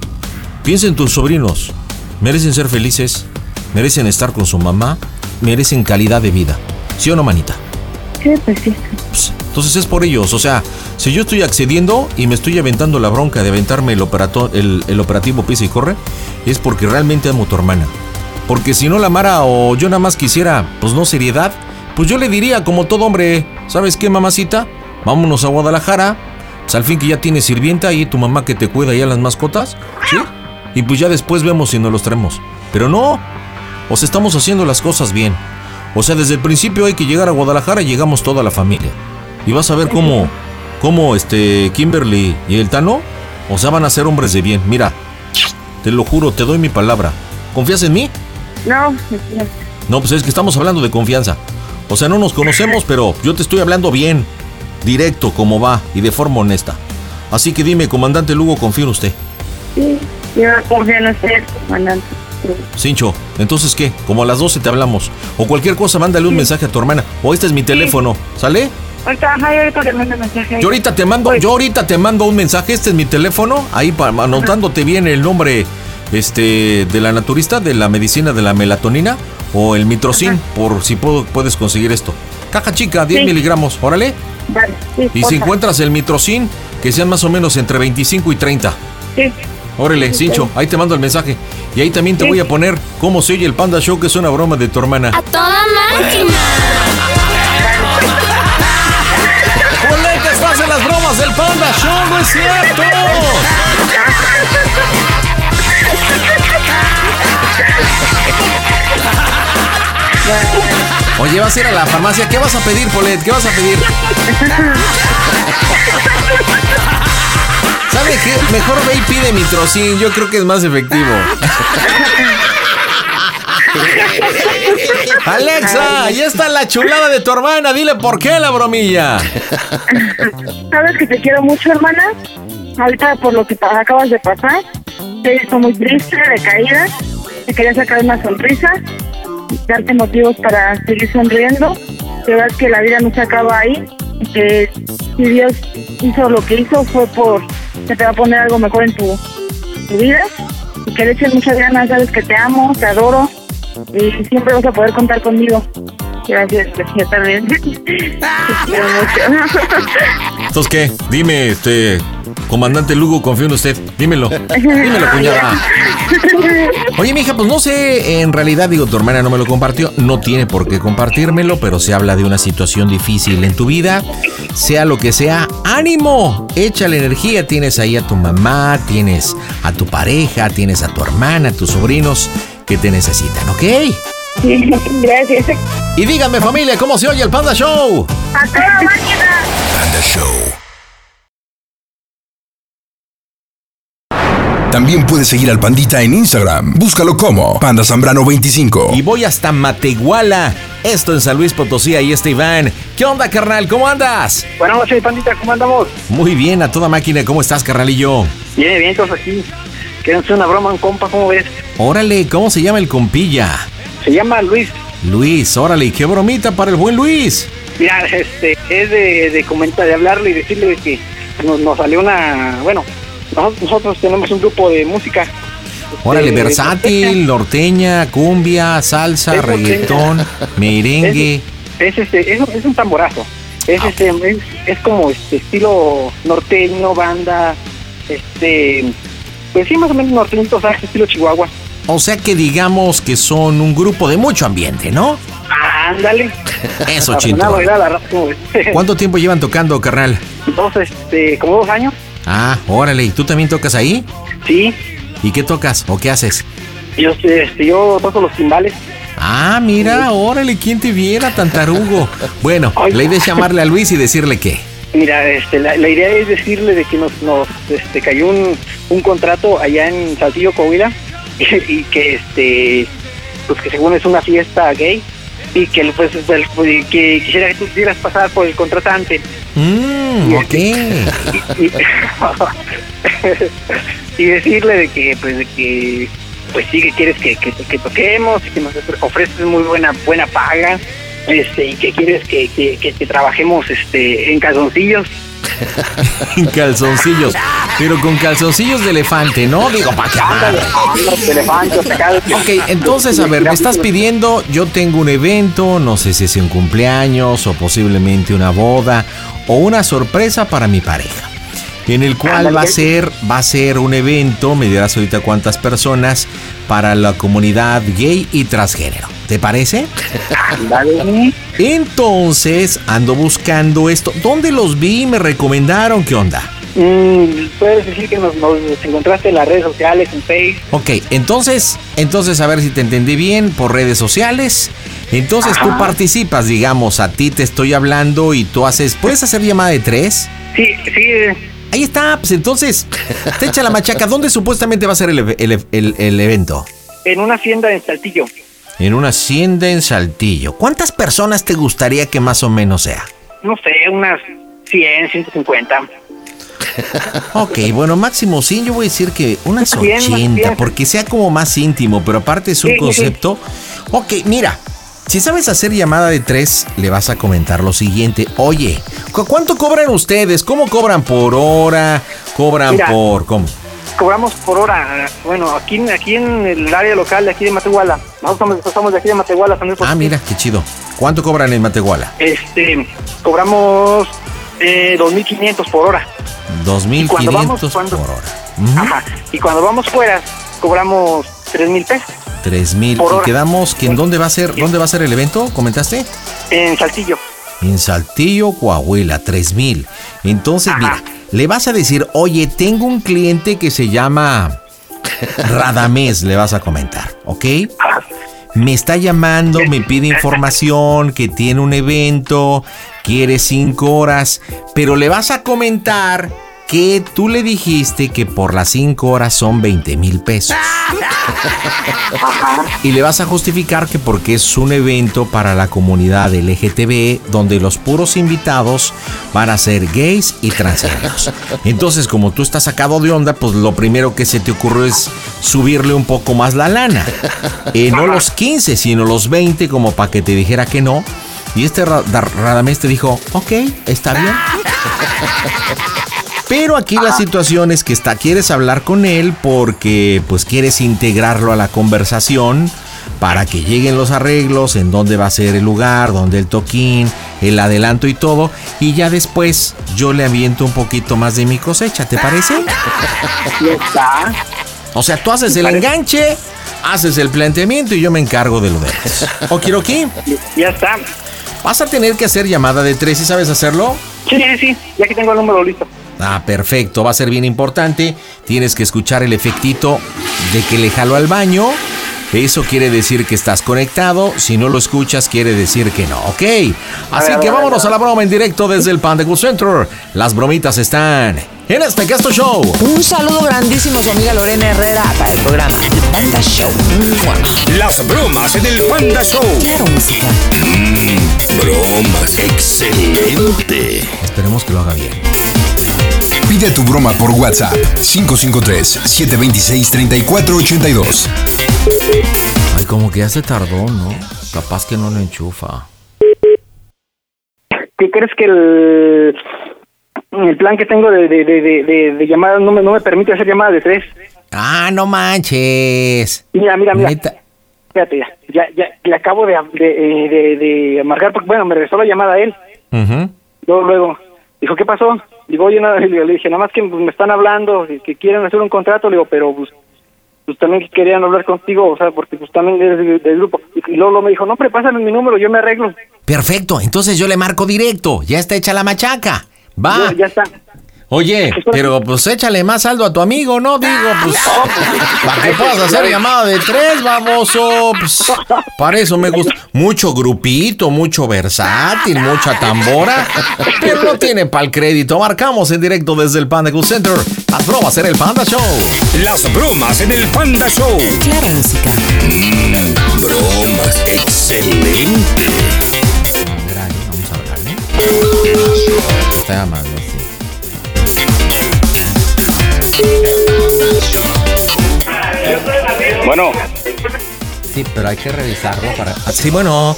Piensa en tus sobrinos. Merecen ser felices, merecen estar con su mamá, merecen calidad de vida. ¿Sí o no, manita? Pues sí. Pues, Entonces es por ellos, o sea, si yo estoy accediendo y me estoy aventando la bronca de aventarme el, operato- el, operativo pisa y corre, es porque realmente amo a tu hermana. Porque si no la amara o yo nada más quisiera, pues no seriedad, pues yo le diría como todo hombre, ¿sabes qué mamacita? Vámonos a Guadalajara, pues al fin que ya tienes sirvienta y tu mamá que te cuida ya las mascotas, ¿sí? Y pues ya después vemos si nos los traemos. Pero no, o sea, estamos haciendo las cosas bien. O sea, desde el principio hay que llegar a Guadalajara y llegamos toda la familia. Y vas a ver cómo, cómo este Kimberly y el Tano, o sea, van a ser hombres de bien. Mira, te lo juro, te doy mi palabra. ¿Confías en mí? No, No, pues es que estamos hablando de confianza. O sea, no nos conocemos, pero yo te estoy hablando bien, directo, como va y de forma honesta. Así que dime, comandante Lugo, confío en usted. Sí, yo confío en usted, comandante. Cincho, entonces qué, como a las 12 te hablamos. O cualquier cosa, mándale un mensaje a tu hermana. O este es mi teléfono, ¿sale? Ahorita, ajá, yo ahorita te mando mensaje. Yo ahorita te mando, yo ahorita te mando un mensaje, este es mi teléfono, ahí pa- anotándote bien el nombre este de la naturista, de la medicina de la melatonina o el mitrocin, por si puedo, puedes conseguir esto. Caja chica, 10 Sí. miligramos, órale. Vale, sí, Y si encuentras el mitrocin, que sean más o menos entre 25 y 30. Sí. Órale, Cincho, ahí te mando el mensaje. Y ahí también te Sí. voy a poner cómo se oye el Panda Show, que es una broma de tu hermana. toda máquina. ¡Coletes, hacen las bromas del Panda Show! ¡No es cierto! Oye, vas a ir a la farmacia. ¿Qué vas a pedir, Polet? ¿Qué vas a pedir? <laughs> ¿Sabe qué? Mejor ve y pide mitrocin. Yo creo que es más efectivo. Alexa, ahí está la chulada de tu hermana. Dile por qué la bromilla. Sabes que te quiero mucho, hermana. Ahorita por lo que acabas de pasar, te he visto muy triste, decaída. Te quería sacar una sonrisa, darte motivos para seguir sonriendo. De verdad que la vida no se acaba ahí. Que si Dios hizo lo que hizo fue por que te va a poner algo mejor en tu, vida. Y que le eches muchas ganas, sabes que te amo, te adoro. Y siempre vas a poder contar conmigo. Gracias, yo también. <laughs> Te quiero mucho. Entonces, ¿qué? Dime, este. Comandante Lugo, confío en usted. Dímelo. Dímelo, cuñada. Oye, mija, pues no sé, en realidad digo, tu hermana no me lo compartió, no tiene por qué compartírmelo, pero se habla de una situación difícil en tu vida, sea lo que sea, ánimo, échale energía, tienes ahí a tu mamá, tienes a tu pareja, tienes a tu hermana, a tus sobrinos que te necesitan, ¿ok? Sí, gracias. Y díganme familia, ¿cómo se oye el Panda Show? A toda máquina. Panda Show. También puedes seguir al Pandita en Instagram. Búscalo como Panda Zambrano25. Y voy hasta Matehuala, esto en San Luis Potosí, ahí está Iván. ¿Qué onda, carnal? ¿Cómo andas? Buenas noches, pandita, ¿cómo andamos? Muy bien, a toda máquina, ¿cómo estás, carnalillo? Bien, bien, todos aquí. Quieren hacer una broma, un compa, ¿cómo ves? Órale, ¿cómo se llama el compilla? Se llama Luis. Luis, órale, qué bromita para el buen Luis. Mira, este, es de, de comentar, de hablarle y decirle que nos, nos salió una, bueno, nosotros, tenemos un grupo de música. Órale, Este, versátil, <laughs> norteña, cumbia, salsa, Es norteña. reggaetón, <laughs> merengue. Es, este, es, es un tamborazo. Es, este, es, es como este estilo norteño, banda, este, pues sí, más o menos norteñito, o sea, estilo Chihuahua. O sea que digamos que son un grupo de mucho ambiente, ¿no? Ándale. Eso, <laughs> chinto. ¿Cuánto tiempo llevan tocando, carnal? Dos, este, como dos años. Ah, órale, ¿y tú también tocas ahí? Sí, ¿Y qué tocas o qué haces? yo, este, yo toco los timbales. Ah, mira, órale, ¿quién te viera, tan tarugo? Bueno, <laughs> la idea es llamarle a Luis y decirle qué. Mira, este, la, la idea es decirle de que nos, nos este, cayó un, un contrato allá en Saltillo, Coahuila, y, <laughs> y que este, pues que según es una fiesta gay y que pues, pues, pues, que quisiera que tú pudieras pasar por el contratante. Ok. y, <laughs> y decirle de que pues de que pues sí que quieres que, que, que toquemos y que nos ofreces muy buena buena paga este y que quieres que, que, que- que trabajemos este en calzoncillos <laughs> calzoncillos. Pero con calzoncillos de elefante, ¿no? Digo, para acá Ok, entonces, a ver, me estás pidiendo, yo tengo un evento, no sé si es un cumpleaños o posiblemente una boda o una sorpresa para mi pareja. En el cual va a ser, va a ser un evento, me dirás ahorita cuántas personas, para la comunidad gay y transgénero. ¿Te parece? Entonces, ando buscando esto. ¿Dónde los vi? Me recomendaron, ¿qué onda? Mm, puedes decir que nos, nos encontraste en las redes sociales en Facebook Ok, entonces, entonces a ver si te entendí bien por redes sociales. Entonces tú participas, digamos, a ti te estoy hablando y tú haces, ¿puedes hacer llamada de tres? sí sí Ahí está, pues entonces, te echa la machaca. ¿Dónde supuestamente va a ser el, el el- el evento? en una hacienda en Saltillo En una hacienda en Saltillo. ¿Cuántas personas te gustaría que más o menos sea? no sé unas 100 150 Ok, bueno, máximo 100, yo voy a decir que unas Bien, más 80, bien. porque sea como más íntimo, pero aparte es un Sí, sí, sí. concepto. Ok, mira, si sabes hacer llamada de tres, le vas a comentar lo siguiente. Oye, ¿cu- ¿cuánto cobran ustedes? ¿Cómo cobran por hora? ¿Cobran Mira. por cómo? cobramos por hora. Bueno, aquí, aquí en el área local de aquí de Matehuala. Nosotros somos, somos de aquí de Matehuala, San Luis Ah, mira, qué chido. ¿Cuánto cobran en Matehuala? Este, cobramos eh, 2.500 por hora. cuando vamos, 2.500 cuando- por hora. Ajá. Y cuando vamos fuera, cobramos 3.000 pesos 3.000. Por ¿Y hora. quedamos que en dónde va a ser, dónde va a ser el evento? ¿Comentaste? en Saltillo. En Saltillo, Coahuila, 3000. Entonces, mira, le vas a decir, oye, tengo un cliente que se llama Radamés, le vas a comentar, ¿ok? Me está llamando, me pide <laughs> información, que tiene un evento, quiere cinco horas, pero le vas a comentar que tú le dijiste que por las cinco horas son 20 mil pesos. Y le vas a justificar que porque es un evento para la comunidad LGTB donde los puros invitados van a ser gays y transgéneros. Entonces, como tú estás sacado de onda, pues lo primero que se te ocurrió es subirle un poco más la lana. Eh, no los 15, sino los 20 como para que te dijera que no. Y este Ra- Ra- Radamés te dijo, ok, está bien. Pero aquí la situación es que está, quieres hablar con él porque pues quieres integrarlo a la conversación para que lleguen los arreglos, en dónde va a ser el lugar, dónde el toquín, el adelanto y todo. Y ya después yo le aviento un poquito más de mi cosecha, ¿te parece? Ya está. O sea, tú haces el enganche, haces el planteamiento y yo me encargo de lo demás. Okiroki, Ya está. vas a tener que hacer llamada de tres y sabes hacerlo. Sí, sí, sí. Ya que tengo el número listo. Ah, perfecto, va a ser bien importante. Tienes que escuchar el efectito de que le jalo al baño. Eso quiere decir que estás conectado. Si no lo escuchas, quiere decir que no, ¿ok? Así que vámonos a la broma en directo desde el Panda Cool Center. Las bromitas están en este Casto Show. Un saludo grandísimo a su amiga Lorena Herrera para el programa El Panda Show. Las bromas en el Panda Show. Claro, música. Bromas, excelente. Esperemos que lo haga bien. Pide tu broma por WhatsApp 553-726-3482. Ay, como que ya se tardó, ¿no? Capaz que no lo enchufa. ¿Qué crees que el, el plan que tengo de, de, de, de, de- de llamadas no me, no me permite hacer llamadas de tres? Ah, no manches. Mira, mira, mira. Neta. Fíjate, ya, ya, ya le acabo de, de, de, de amargar, porque bueno, me regresó la llamada a él. Ujú. Luego, luego, dijo, ¿qué pasó? Digo, oye, nada, le, le dije, nada más que pues, me están hablando, que, quieren hacer un contrato, le digo, pero pues, pues también querían hablar contigo, o sea, porque pues también eres del, del grupo. Y, luego me dijo, no, pero pásame mi número, yo me arreglo. Perfecto, entonces yo le marco directo. Ya está hecha la machaca. Va. Ya, ya está. Oye, pero pues échale más saldo a tu amigo, ¿no? Digo, pues. Para que puedas hacer llamada de tres, baboso. Pues, para eso me gusta. Mucho grupito, mucho versátil, mucha tambora. Pero no tiene pa'l crédito. Marcamos en directo desde el Panda Cool Center. Las bromas en el Panda Show. Las bromas en el Panda Show. Claro, música. Bromas, excelente. Verá, Vamos a hablarle. Está llamando, Bueno, Sí, pero hay que revisarlo para. Ah, Sí, bueno.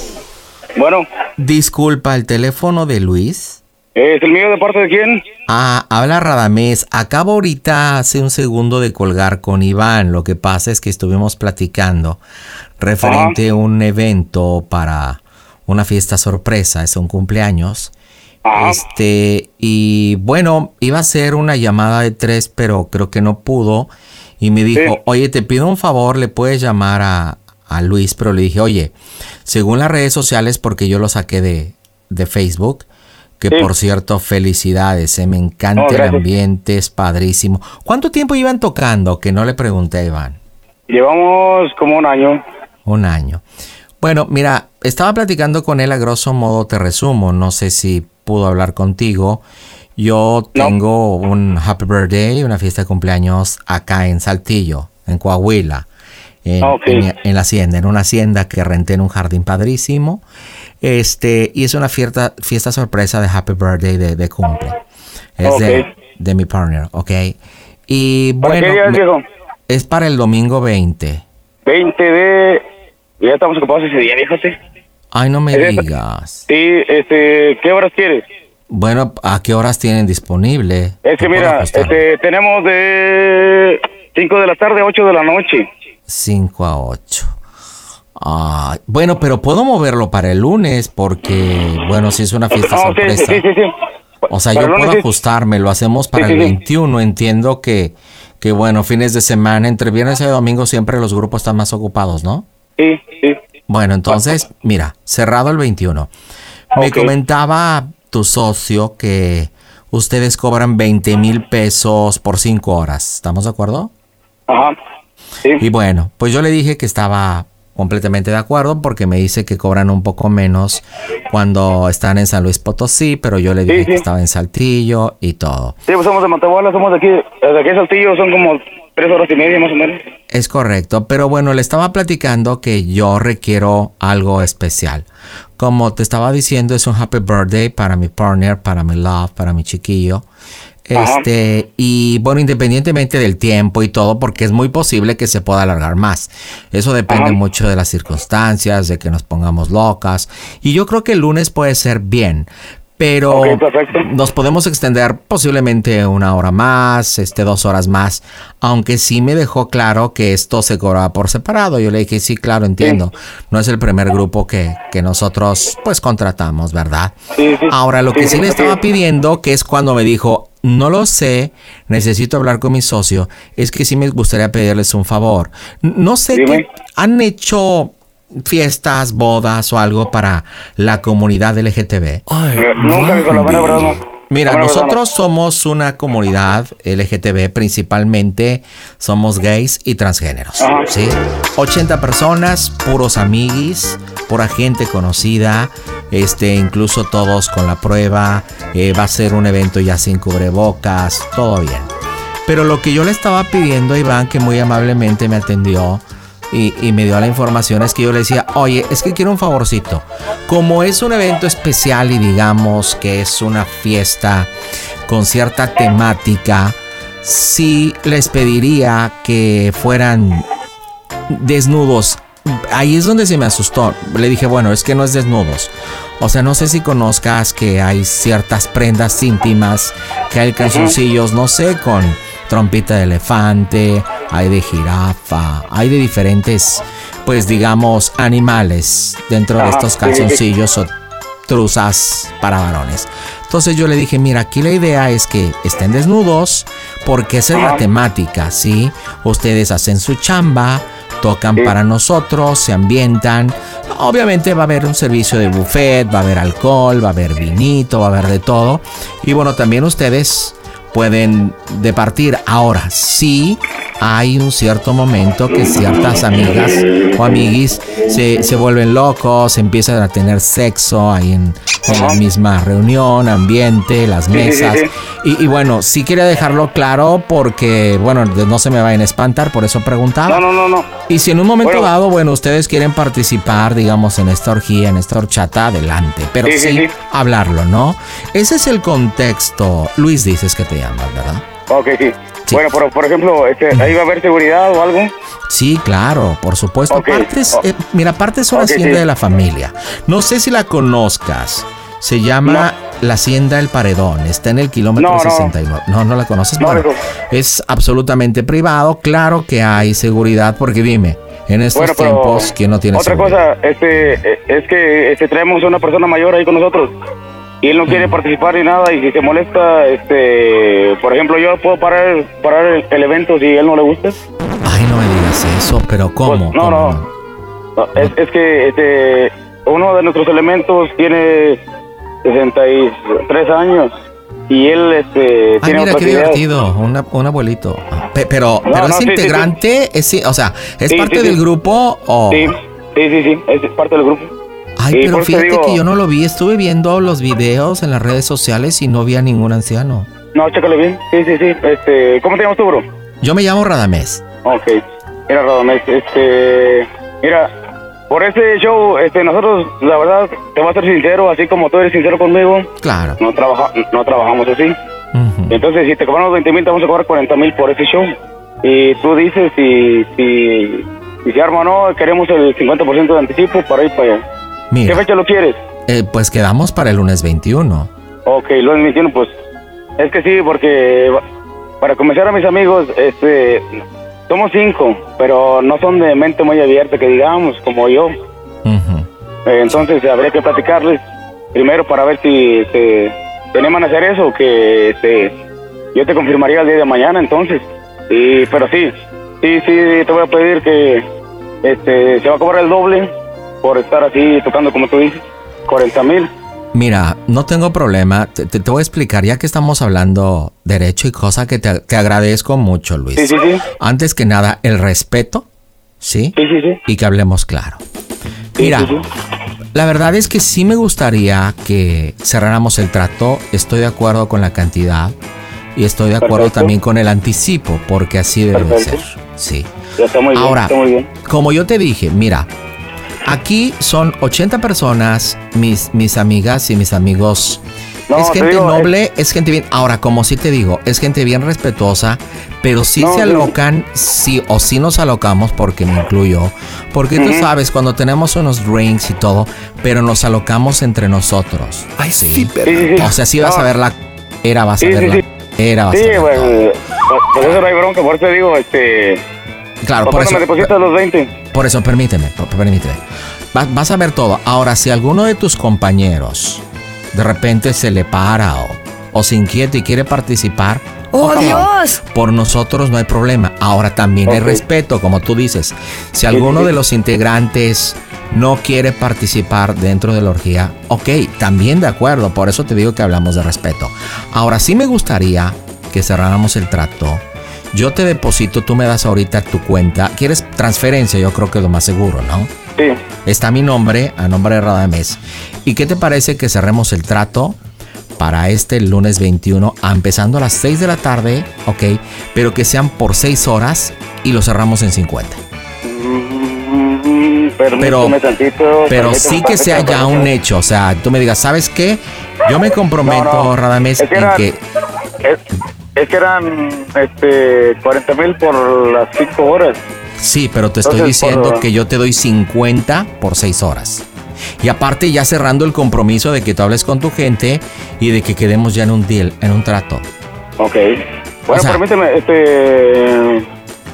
bueno, Disculpa, el teléfono de Luis. ¿es el mío de parte de quién? Ah, habla Radamés. Acabo ahorita hace un segundo de colgar con Iván. Lo que pasa es que estuvimos platicando referente a un evento para una fiesta sorpresa, es un cumpleaños. Ajá. Este, y bueno, iba a ser una llamada de tres, pero creo que no pudo. Y me dijo, Sí. oye, te pido un favor, le puedes llamar a, a Luis, pero le dije, oye, según las redes sociales, porque yo lo saqué de, de Facebook, que Sí. por cierto, felicidades, eh, me encanta No, el ambiente, es padrísimo. ¿Cuánto tiempo iban tocando? Que no le pregunté a Iván. Llevamos como un año. Un año. Bueno, mira, estaba platicando con él a grosso modo, te resumo, no sé si pudo hablar contigo. Yo No. tengo un happy birthday, una fiesta de cumpleaños acá en Saltillo, en Coahuila, en, Ah, en- en la hacienda, en una hacienda que renté en un jardín padrísimo. Este, y es una fiesta, fiesta sorpresa de happy birthday de, de cumple. Es de, de mi partner, ¿ok? Y ¿Para bueno, qué día, me- viejo? es para el domingo 20. 20 de... Ya estamos ocupados ese día, fíjate. Ay, no me Es- digas. Sí, este, ¿qué horas quieres? Bueno, ¿a qué horas tienen disponible? Es que mira, este, tenemos de 5 de la tarde a 8 de la noche. 5 a 8. Ah, bueno, pero puedo moverlo para el lunes porque, bueno, si es una fiesta sí, sorpresa. sí, sí, sí. O sea, Para yo puedo ajustarme, lo hacemos para el sí, sí. 21. Entiendo que, que, bueno, fines de semana, entre viernes y domingo siempre los grupos están más ocupados, ¿no? Sí, sí. Bueno, entonces, mira, cerrado el 21. Me comentaba tu socio que ustedes cobran 20 mil pesos por 5 horas. ¿Estamos de acuerdo? Ajá. Sí. Y bueno, pues yo le dije que estaba completamente de acuerdo porque me dice que cobran un poco menos cuando están en San Luis Potosí, pero yo le dije Sí, que estaba en Saltillo y todo. Sí, pues somos de Montebuela, somos de aquí, de aquí a Saltillo, son como tres horas y media más o menos. Es correcto, pero bueno, le estaba platicando que yo requiero algo especial. Como te estaba diciendo, es un happy birthday para mi partner, para mi love, para mi chiquillo. Ajá. Este, y bueno, independientemente del tiempo y todo, porque es muy posible que se pueda alargar más. Eso depende Ajá. mucho de las circunstancias, de que nos pongamos locas. Y yo creo que el lunes puede ser bien. Pero nos podemos extender posiblemente una hora más, este, dos horas más, aunque sí me dejó claro que esto se cobraba por separado. Yo le dije, sí, claro, entiendo. No es el primer grupo que, que nosotros pues contratamos, ¿verdad? Sí, sí. Ahora, lo que Sí, le estaba pidiendo, que es cuando me dijo, no lo sé, necesito hablar con mi socio, es que sí me gustaría pedirles un favor. No sé Dime. qué han hecho fiestas, bodas o algo para la comunidad LGTB. Eh, Nunca, la. Mira, nosotros somos una comunidad LGTB, principalmente somos gays y transgéneros. ¿sí? 80 personas, puros amiguis, pura gente conocida, este, incluso todos con la prueba, eh, va a ser un evento ya sin cubrebocas, todo bien. Pero lo que yo le estaba pidiendo a Iván, que muy amablemente me atendió y, me dio la información, es que yo le decía, oye, es que quiero un favorcito. Como es un evento especial y digamos que es una fiesta con cierta temática, sí les pediría que fueran desnudos. Ahí es donde se me asustó. Le dije, bueno, es que no es desnudos. O sea, no sé si conozcas que hay ciertas prendas íntimas, que hay calzoncillos, no sé, con trompita de elefante, hay de jirafa, hay de diferentes, pues digamos, animales dentro de estos calzoncillos o truzas para varones. Entonces yo le dije, mira, aquí la idea es que estén desnudos porque esa es la temática, ¿sí? Ustedes hacen su chamba, tocan para nosotros, se ambientan. Obviamente va a haber un servicio de buffet, va a haber alcohol, va a haber vinito, va a haber de todo. Y bueno, también ustedes pueden departir. Ahora, sí hay un cierto momento que ciertas amigas o amiguis se, se vuelven locos, empiezan a tener sexo ahí en, en la misma reunión, ambiente, las mesas. Y, y bueno, sí quería dejarlo claro porque, bueno, no se me vayan a espantar, por eso preguntaba. No, no, no, no. Y si en un momento Bueno. dado, bueno, ustedes quieren participar, digamos, en esta orgía, en esta horchata, adelante. Pero sí, sí. hablarlo, ¿no? Ese es el contexto. Luis dices que te ¿verdad? Ok, sí. Sí. Bueno, pero por ejemplo, este, ahí va a haber seguridad o algo. Sí, claro, por supuesto. Ok. Aparte es- Oh. eh, mira, aparte es una Ok, hacienda sí. de la familia. No sé si la conozcas. Se llama la Hacienda El Paredón. Está en el kilómetro No, no. 69. No, no la conoces. No, bueno, es absolutamente privado. Claro que hay seguridad, porque dime, en estos Bueno, tiempos, ¿quién no tiene Otra seguridad? cosa, este, eh, es que este, traemos a una persona mayor ahí con nosotros y él no quiere participar ni nada y si se molesta, este, por ejemplo, yo puedo parar, parar el, el evento si a él no le gusta. Ay, no me digas eso, pero ¿cómo? Pues, no, ¿Cómo no. No, es, es que este, uno de nuestros elementos tiene 63 años y él este, Ay, tiene mira qué divertido, una- un abuelito. Pe- pero, No, pero no, es sí, sí, sí. integrante, es, o sea, es parte del grupo o. Sí, sí, sí, es parte del grupo. Ay, Y pero fíjate digo- que yo no lo vi. Estuve viendo los videos en las redes sociales y no vi a ningún anciano. No, chécale bien. Sí, sí, sí. Este, ¿cómo te llamas tú, bro? Yo me llamo Radamés. Ok. Mira, Radamés, este... Mira, por ese show, este, nosotros, la verdad, te voy a ser sincero, así como tú eres sincero conmigo, Claro. no, trabaja, no trabajamos así. Entonces, si te cobramos 20 mil, te vamos a cobrar 40 mil por ese show. Y tú dices si, si, si se arma o no, queremos el 50% de anticipo para ir para allá. ¿Qué fecha lo quieres? eh, pues quedamos para el lunes 21. Ok, lo admitieron, pues. Es que sí, porque para comenzar a mis amigos, este, somos cinco, pero no son de mente muy abierta, que digamos, como yo. Eh, entonces habría que platicarles primero para ver si se animan a hacer eso, que este, yo te confirmaría el día de mañana, entonces. Y, pero sí, sí, sí, te voy a pedir que este, se va a cobrar el doble por estar así tocando como tú dices, 40 mil. Mira, no tengo problema. Te, te- te voy a explicar, ya que estamos hablando derecho y cosa que te, te agradezco mucho, Luis. Sí, sí, sí. Antes que nada, el respeto, ¿sí? Sí, sí, sí. Y que hablemos claro. Sí, Mira, sí, sí. la verdad es que sí me gustaría que cerráramos el trato. Estoy de acuerdo con la cantidad y estoy de acuerdo Perfecto. también con el anticipo, porque así debe Perfecto. ser. Sí. Ya está muy bien, Ahora, está muy bien. como yo te dije, mira, aquí son 80 personas, mis, mis amigas y mis amigos. No, es te gente digo, noble, es gente bien. Ahora, como sí te digo, es gente bien respetuosa, Pero sí No, se no. alocan, sí, o sí nos alocamos, porque me incluyo. Porque tú Ujú. sabes, cuando tenemos unos drinks y todo, pero nos alocamos entre nosotros. Ay, sí. Sí, sí, sí. O sea, sí vas No. a ver la era, vas Sí, a ver sí, la sí. era, vas Sí, a ver pues, todo. por, por eso no hay bronca, por eso te digo, este... Claro, por ¿cuándo eso, me depositas los 20? por eso, permíteme, por- permíteme. Va- vas a ver todo. Ahora, si alguno de tus compañeros de repente se le para o, o se inquieta y quiere participar, ¡Oh, ok, Dios! Por nosotros no hay problema. Ahora también hay respeto, como tú dices. Si alguno de los integrantes no quiere participar dentro de la orgía, ok, también de acuerdo. Por eso te digo que hablamos de respeto. Ahora sí me gustaría que cerráramos el trato. Yo te deposito, tú me das ahorita tu cuenta. ¿Quieres transferencia? Yo creo que es lo más seguro, ¿no? Sí. Está mi nombre, a nombre de Radamés. ¿Y qué te parece que cerremos el trato para este lunes 21, a- empezando a las 6 de la tarde, ok? Pero que sean por 6 horas y lo cerramos en 50. Mm, Pero, tantito. pero sí que sea ya un hecho. O sea, tú me digas, ¿sabes qué? Yo me comprometo, No, no. Radamés, Es que en que... Es, es que eran este, 40 mil por las 5 horas. Sí, pero te estoy Entonces, diciendo por- que yo te doy 50 por 6 horas. Y aparte ya cerrando el compromiso de que tú hables con tu gente y de que quedemos ya en un deal, en un trato. Ok. Bueno, O sea- permíteme, este...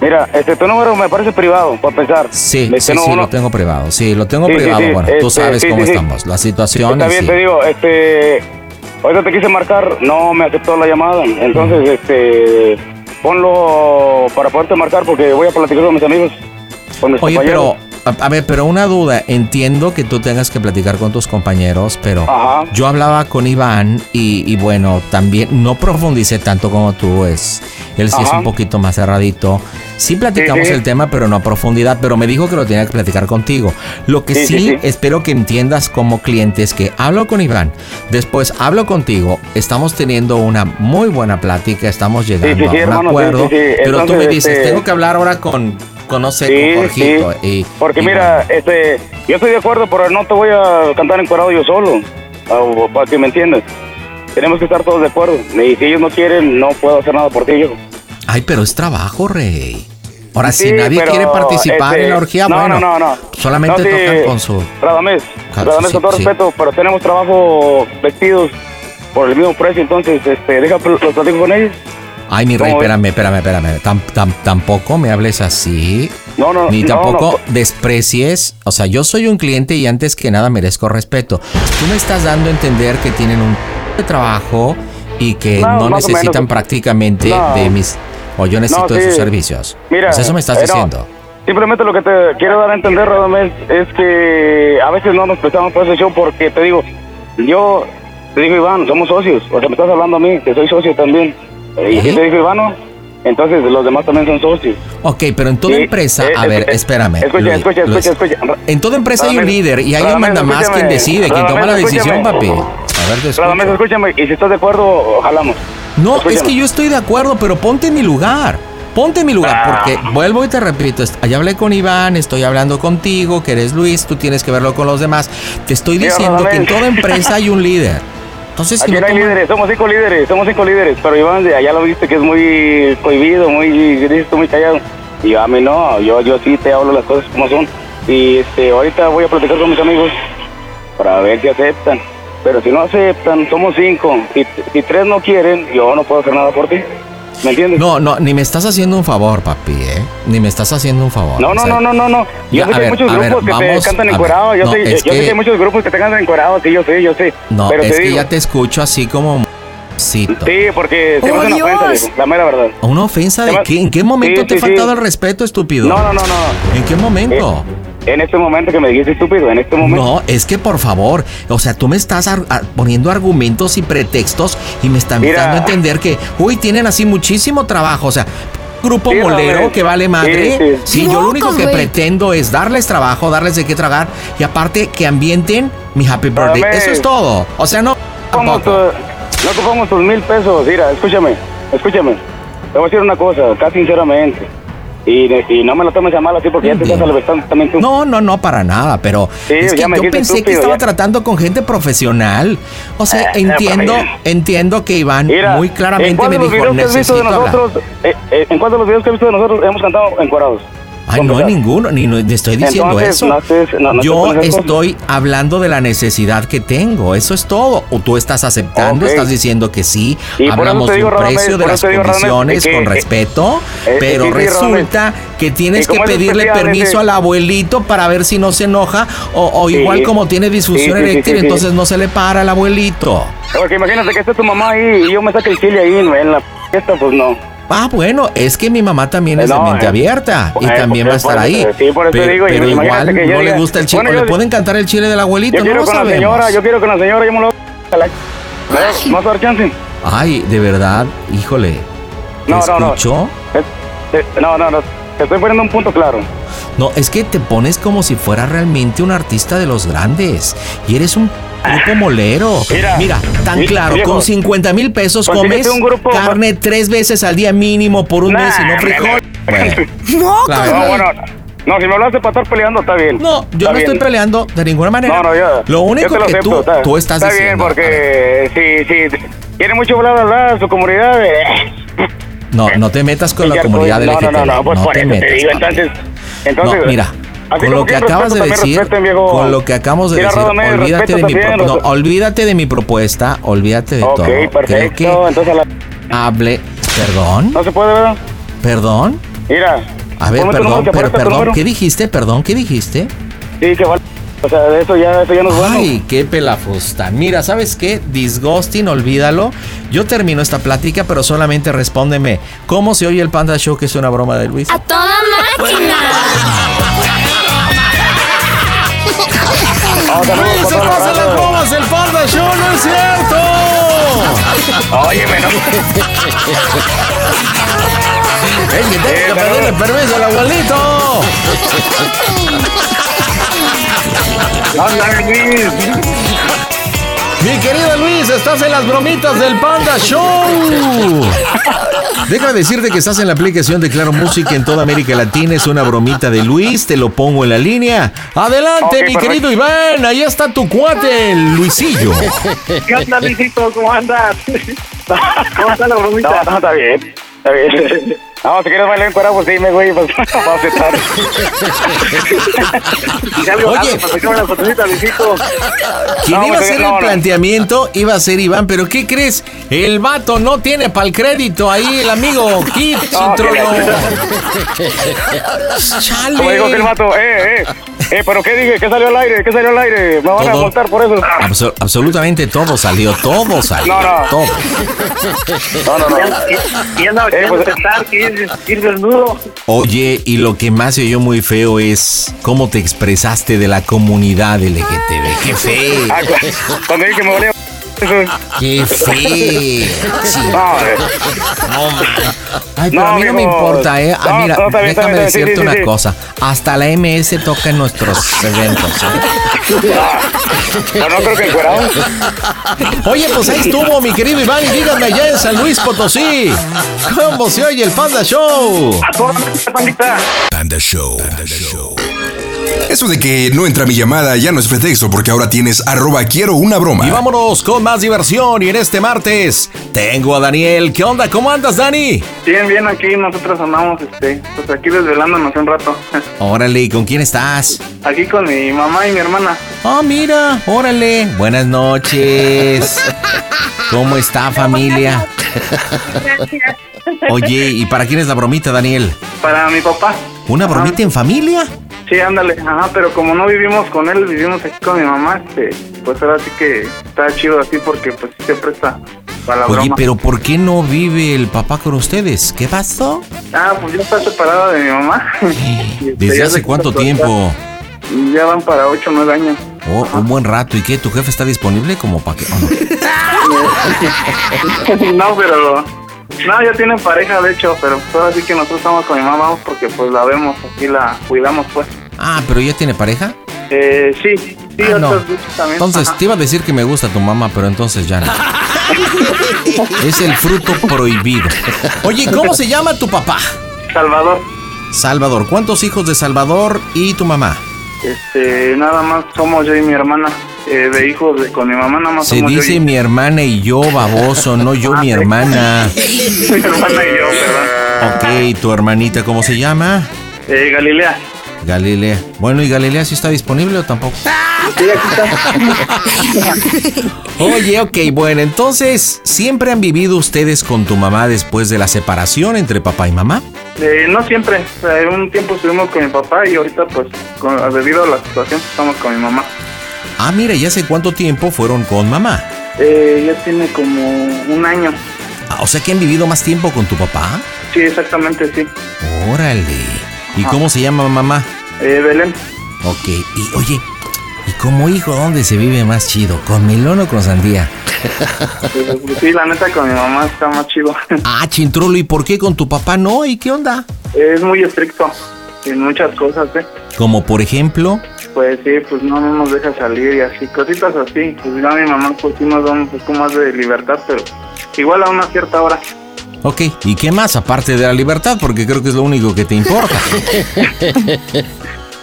Mira, este, tu número me parece privado, para empezar. Sí, Este, sí, no, sí, no- lo tengo privado. Sí, lo tengo Sí, privado. sí, Bueno, tú este, sabes sí, cómo estamos. La situación sí. te digo, este... Ahorita te quise marcar, no me aceptó la llamada. Entonces, este... Ponlo para poderte marcar porque voy a platicar con mis amigos. Con mis Oye, compañeros. pero, a, a ver, pero una duda. Entiendo que tú tengas que platicar con tus compañeros, pero Ajá. yo hablaba con Iván y, y bueno, también no profundicé tanto como tú. Es, él sí es un poquito más cerradito. Sí platicamos Sí, sí. el tema, pero no a profundidad. Pero me dijo que lo tenía que platicar contigo. Lo que sí, espero que entiendas como cliente es que hablo con Iván, después hablo contigo, estamos teniendo una muy buena plática, estamos llegando a un hermano, acuerdo. Pero tú me dices, este- tengo que hablar ahora con, con no sé, Sí, con Jorgito. sí. Y, Porque y mira, este, yo estoy de acuerdo, pero no te voy a cantar encuadrado yo solo, para que me entiendas. Tenemos que estar todos de acuerdo. Y si ellos no quieren, no puedo hacer nada por ti, hijo. Ay, pero es trabajo, rey. Ahora, si nadie pero, quiere participar este, en la orgía, no, bueno, no, no, no. solamente sí, tocan con su... Radamés, Radamés, sí, con todo respeto, pero tenemos trabajo vestidos por el mismo precio, entonces, este, deja, los platico con ellos. Ay, mi rey, ¿Cómo ves? espérame, espérame, espérame. Tam- tam- tampoco me hables así. No, no, Ni tampoco no. desprecies. O sea, yo soy un cliente y antes que nada merezco respeto. Tú me estás dando a entender que tienen un <laughs> de trabajo y que No, necesitan prácticamente de mis... O yo necesito de sus servicios. Mira, Pues eso me estás eh, diciendo. Simplemente lo que te quiero dar a entender, Radamés, es que a veces no nos prestamos por ese show porque te digo, yo te digo, Iván, somos socios. O sea, me estás hablando a mí, que soy socio también. ¿Y Ajá. qué te dijo Ivano? Entonces los demás también son socios. Ok, pero en toda Sí, empresa, eh, a ver, eh, espérame. Escucha, Luis, escucha, Luis. escucha, escucha. En toda empresa hay un líder y hay un Radamés, manda más quien decide, quien toma la decisión, papi. A ver, te escucho. Escúchame, y si estás de acuerdo, jalamos. No, es que yo estoy de acuerdo, pero ponte en mi lugar. Ponte en mi lugar, Ah. porque vuelvo y te repito, allá hablé con Iván, estoy hablando contigo, que eres Luis, tú tienes que verlo con los demás. Te estoy diciendo que en toda empresa hay un líder. <laughs> Entonces, Aquí no hay líderes, somos cinco líderes, somos cinco líderes, pero Iván de allá lo viste que es muy cohibido, muy, tú, muy callado. Y a mí no, yo, yo sí te hablo las cosas como son. Y este, ahorita voy a platicar con mis amigos para ver si aceptan. Pero si no aceptan, somos cinco. Si, si tres no quieren, yo no puedo hacer nada por ti. ¿Me entiendes? No, no, ni me estás haciendo un favor, papi, ¿eh? Ni me estás haciendo un favor. No, O no, sea, no, no, no, no. Ya, Yo sé que hay ver, muchos ver, grupos que vamos, te cantan encuerados. Yo, no, sé, yo sé que- que hay muchos grupos que te cantan encuerados, sí, yo sé, yo sé. No, pero es te que digo, ya te escucho así como... cito. Sí, porque se ¡Oh, una ofensa, la mera verdad. ¿Una ofensa de qué? ¿En qué momento Sí, te he sí, faltado sí. el respeto, estúpido? No, no, no, no. ¿En qué momento? En este momento que me dijiste estúpido, en este momento. No, es que por favor, o sea, tú me estás ar- poniendo argumentos y pretextos y me están Mira. dando a entender que, uy, tienen así muchísimo trabajo, o sea, grupo Sí, molero Robert. que vale madre. Sí, Sí, sí. yo lo único que pretendo es darles trabajo, darles de qué tragar y aparte que ambienten mi happy birthday. Eso es todo. O sea, no tampoco. tu- no ocupamos tus mil pesos. Mira, escúchame, escúchame. Te voy a decir una cosa, acá sinceramente. Y, y no me lo tomes a mal así porque ya te estás alevestando también tú. No, no, no, para nada, pero Sí, es que yo pensé que estaba ya. tratando con gente profesional. O sea, Eh, entiendo, eh, entiendo que Iván Mira, muy ¿en claramente me dijo, visto de necesito hablar. nosotros, eh, eh, ¿En cuántos de los videos que has visto de nosotros hemos cantado encuadrados? Ay, no, ninguno, ni no, te estoy diciendo Entonces, eso. no no- Yo estoy hablando de la necesidad que tengo, eso es todo. O tú estás aceptando, estás diciendo que sí, Y hablamos te de digo, un Radamés, precio, de las digo, condiciones, con que- respeto, Eh, pero sí, sí, resulta que tienes que pedirle permiso ese- al abuelito para ver si no se enoja, o, o Sí. igual como tiene disfunción eréctil, entonces no se le para al abuelito. Porque imagínate que esté tu mamá ahí y yo me saque el chile ahí en la fiesta, pues no. Ah, bueno, es que mi mamá también es de No, mente eh, abierta y eh, también va a estar ahí. eso- sí, por eso pero digo, pero igual que no le gusta el chile. bueno, ¿Le yo- pueden cantar el chile del abuelito? Yo no quiero lo con la sabemos. señora, yo quiero con la señora, yo me lo a la... ¿Me vas a dar chance? Ay, de verdad, híjole. ¿Te No, no, no. Eh, eh, No, no, no. Te estoy poniendo un punto claro. No, es que te pones como si fuera realmente un artista de los grandes. Y eres un grupo molero. Mira, tan mi- claro, viejo, con 50 mil pesos comes un grupo- carne tres veces al día mínimo por un mes y no frijol. <laughs> No, Claro. no, bueno. No, si me hablaste para estar peleando, está bien. No, yo Está no estoy peleando de ninguna manera. No, no, yo. Lo único yo te lo que acepto, tú, está, tú estás está diciendo. bien, porque sí, sí. Tiene mucho bla, bla, bla, su comunidad. eh, No, no te metas con y la comunidad pues, LGTB. No, no, no, pues por te eso metas. te digo, entonces. entonces no, mira, así con lo que acabas de decir, respeten, con lo que acabamos de Mira, decir, olvídate de mi también, propuesta. respeto. olvídate de mi propuesta, olvídate de Ok, todo. Creo perfecto, que entonces la... hable, perdón, No se puede, ¿verdad? perdón. Mira. A ver, perdón, pero perdón. ¿qué dijiste? Perdón, ¿qué dijiste? Sí, que vale. O sea, eso ya, eso ya no es bueno. Ay, qué pelafustán. Mira, ¿sabes qué? Disgusting, olvídalo. Yo termino esta plática, pero solamente respóndeme. ¿Cómo se oye el Panda Show que es una broma de Luis? ¡A toda máquina! ¡Luis, se pasan las bromas del Panda Show! ¡No es cierto! Óyeme, no. Es que tengo que pedirle permiso al abuelito. Mi querido Luis, estás en las bromitas del Panda Show. Deja decirte que estás en la aplicación de Claro Música en toda América Latina. Es una bromita de Luis, te lo pongo en la línea. Adelante, mi perfecto. querido Iván. Ahí está tu cuate, el Luisillo. ¿Qué onda, Luisito? ¿Cómo andas? <laughs> ¿Cómo está la bromita? No, no, está bien. Está bien. No, si quieres bailar en cuera, pues dime, güey, pues <laughs> vamos a aceptar. Y salgo Oye. Luisito. Quien No, iba a pues, hacer no, el no. planteamiento iba a ser Iván, pero ¿qué crees? El vato no tiene para el crédito ahí, el amigo Kit No, Citrolo. la- Como digo que el vato, eh, eh, eh, pero ¿qué dije? ¿Qué salió al aire? ¿Qué salió al aire? Me van a Todo. multar por eso. Abso- absolutamente todo salió, todo salió, No, no. todo. No, no, no. Y andaba Eh, pues- desnudo. Oye, y lo que más se oyó muy feo es cómo te expresaste de la comunidad LGTB. ¡Qué feo! Ah, cu- Cuando dije que me. ¡Qué feo! Sí. No, eh. Ay, pero No, a mí no me importa, ¿eh? Ah, mira, déjame bien, decirte sí, sí, una sí. cosa. Hasta la MS toca en nuestros eventos. ¿eh? No, no creo que encuerado. Oye, pues ahí estuvo mi querido Iván y dígame allá en San Luis Potosí. ¿Cómo se oye el Panda Show? A toda pandita. Panda Show. Panda Show. Eso de que no entra mi llamada ya no es pretexto porque ahora tienes arroba quiero una broma. Y vámonos con más diversión. Y en este martes tengo a Daniel. ¿Qué onda? ¿Cómo andas, Dani? Bien, bien, aquí nosotros andamos, este, pues aquí desvelándonos un rato. <laughs> Órale, ¿y con quién estás? Aquí con mi mamá y mi hermana. Ah, mira, órale. Buenas noches. ¿Cómo está familia? Oye, ¿y para quién es la bromita, Daniel? Para mi papá. ¿Una bromita en familia? Sí, ándale, ajá, pero como no vivimos con él, vivimos aquí con mi mamá, este, pues ahora sí que está chido así porque pues sí se presta para la Oye, broma. pero ¿por qué no vive el papá con ustedes? ¿Qué pasó? Ah, pues ya está separado de mi mamá. <laughs> Este, ¿Desde ya hace cuánto tiempo? Ya van para 8 o 9 años. Oh, un buen rato. ¿Y qué? ¿Tu jefe está disponible como para que...? oh, no. <laughs> no, pero... No, ya tienen pareja, de hecho, pero pues ahora sí que nosotros estamos con mi mamá, vamos porque pues la vemos, aquí la cuidamos, pues. Ah, ¿pero ya tiene pareja? Eh, sí, sí, Ah, no. otras veces también. Entonces, Ajá. te iba a decir que me gusta tu mamá, pero entonces ya no. <laughs> Es el fruto prohibido. Oye, ¿cómo se llama tu papá? Salvador. Salvador. ¿Cuántos hijos de Salvador y tu mamá? Este, nada más somos yo y mi hermana. Eh, de hijos de, con mi mamá nada más Se somos yo dice y- mi hermana y yo, baboso, no yo, mi hermana. <laughs> mi hermana y yo, ¿verdad? Ok, ¿tu hermanita cómo se llama? Eh, Galilea. Galilea. Bueno, ¿y Galilea sí está disponible o tampoco? Sí, aquí está. <laughs> Oye, ok, bueno, entonces, ¿siempre han vivido ustedes con tu mamá después de la separación entre papá y mamá? Eh, no siempre. O sea, un tiempo estuvimos con mi papá y ahorita, pues, con- debido a la situación, estamos con mi mamá. Ah, mira, ¿y hace cuánto tiempo fueron con mamá? Eh, ya tiene como un año. Ah, o sea que han vivido más tiempo con tu papá. Sí, exactamente, sí. Órale. ¿Y cómo se llama mamá? Eh, Belén. Ok, y oye, ¿y como hijo dónde se vive más chido? ¿Con melón o con sandía? <laughs> Sí, la neta, con mi mamá está más chido. <laughs> Ah, chintrolo, ¿y por qué con tu papá no? ¿Y qué onda? es muy estricto en muchas cosas, ¿eh? Como por ejemplo, Pues sí, pues no, no nos deja salir y así, cositas así. Pues ya mi mamá pues sí nos da un poco más de libertad, pero igual a una cierta hora. ok, ¿y qué más aparte de la libertad? Porque creo que es lo único que te importa. <laughs>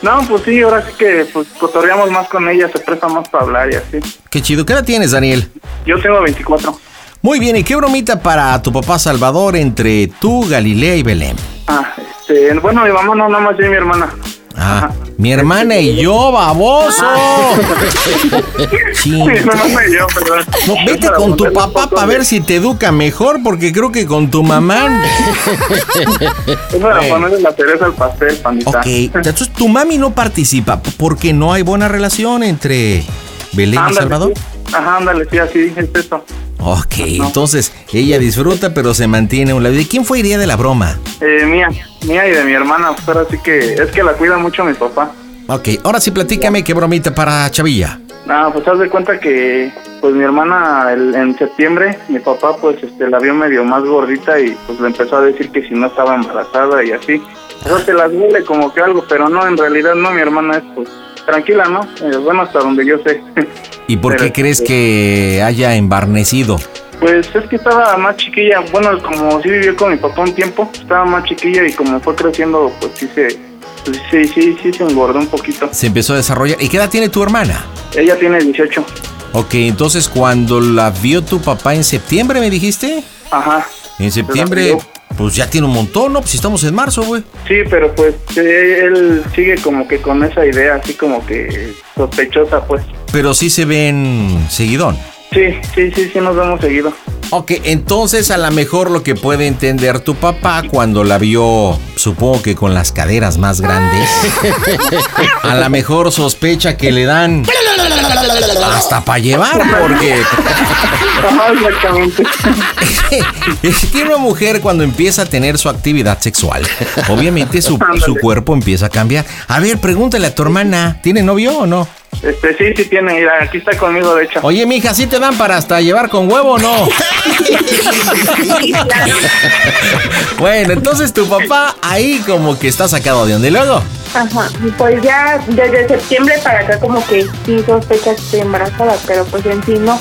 No, pues sí, ahora sí que pues cotorreamos más con ella, se presta más para hablar y así. Qué chido, ¿qué edad tienes, Daniel? Yo tengo 24. Muy bien, ¿y qué bromita para tu papá Salvador entre tú, Galilea y Belén? Ah, este, bueno, mi mamá no, nada más yo y mi hermana. Ah, mi hermana y yo, baboso. Chin. Mi hermana y yo, perdón. No, vete con tu papá para ver si te educa mejor, porque creo que con tu mamá. Es para ponerle la cereza al pastel, pandita. Ok, entonces tu mami no participa porque no hay buena relación entre Belén y Salvador. Ajá, ándale, sí, así es eso. Ok, entonces ella disfruta pero se mantiene a un lado. ¿Y de quién fue iría de la broma? Eh, mía, mía y de mi hermana, pues ahora sí que es que la cuida mucho mi papá. Ok, ahora sí platícame qué bromita para Chavilla. Ah, pues haz de cuenta que pues mi hermana el- en septiembre, mi papá pues este la vio medio más gordita y pues le empezó a decir que si no estaba embarazada y así. Eso se las duele como que algo, pero no, en realidad no, mi hermana es pues tranquila, ¿no? Eh, bueno, hasta donde yo sé. ¿Y por qué crees este, que haya embarnecido? Pues es que estaba más chiquilla, bueno, como sí vivió con mi papá un tiempo, estaba más chiquilla y como fue creciendo, pues sí se, pues sí, sí, sí se engordó un poquito. Se empezó a desarrollar. ¿Y qué edad tiene tu hermana? Ella tiene 18. Ok, entonces cuando la vio tu papá en septiembre, ¿me dijiste? Ajá. En septiembre, pues ya tiene un montón, ¿no? Pues si estamos en marzo, güey. Sí, pero pues él sigue como que con esa idea, así como que sospechosa, pues. Pero sí se ven seguidón. Sí, sí, sí, sí, nos vemos seguido. Ok, entonces a lo mejor lo que puede entender tu papá cuando la vio, supongo que con las caderas más grandes, <laughs> a lo mejor sospecha que le dan hasta para llevar, porque exactamente. <laughs> es que una mujer cuando empieza a tener su actividad sexual, obviamente su, su cuerpo empieza a cambiar. A ver, pregúntale a tu hermana, ¿tiene novio o no? Este, sí, sí tiene, mira, aquí está conmigo, de hecho. Oye, mija, ¿sí te dan para hasta llevar con huevo o no? <laughs> Bueno, entonces tu papá ahí como que está sacado de donde luego. Ajá, pues ya desde septiembre para acá como que sí sospecha que estoy embarazada, pero pues en sí no.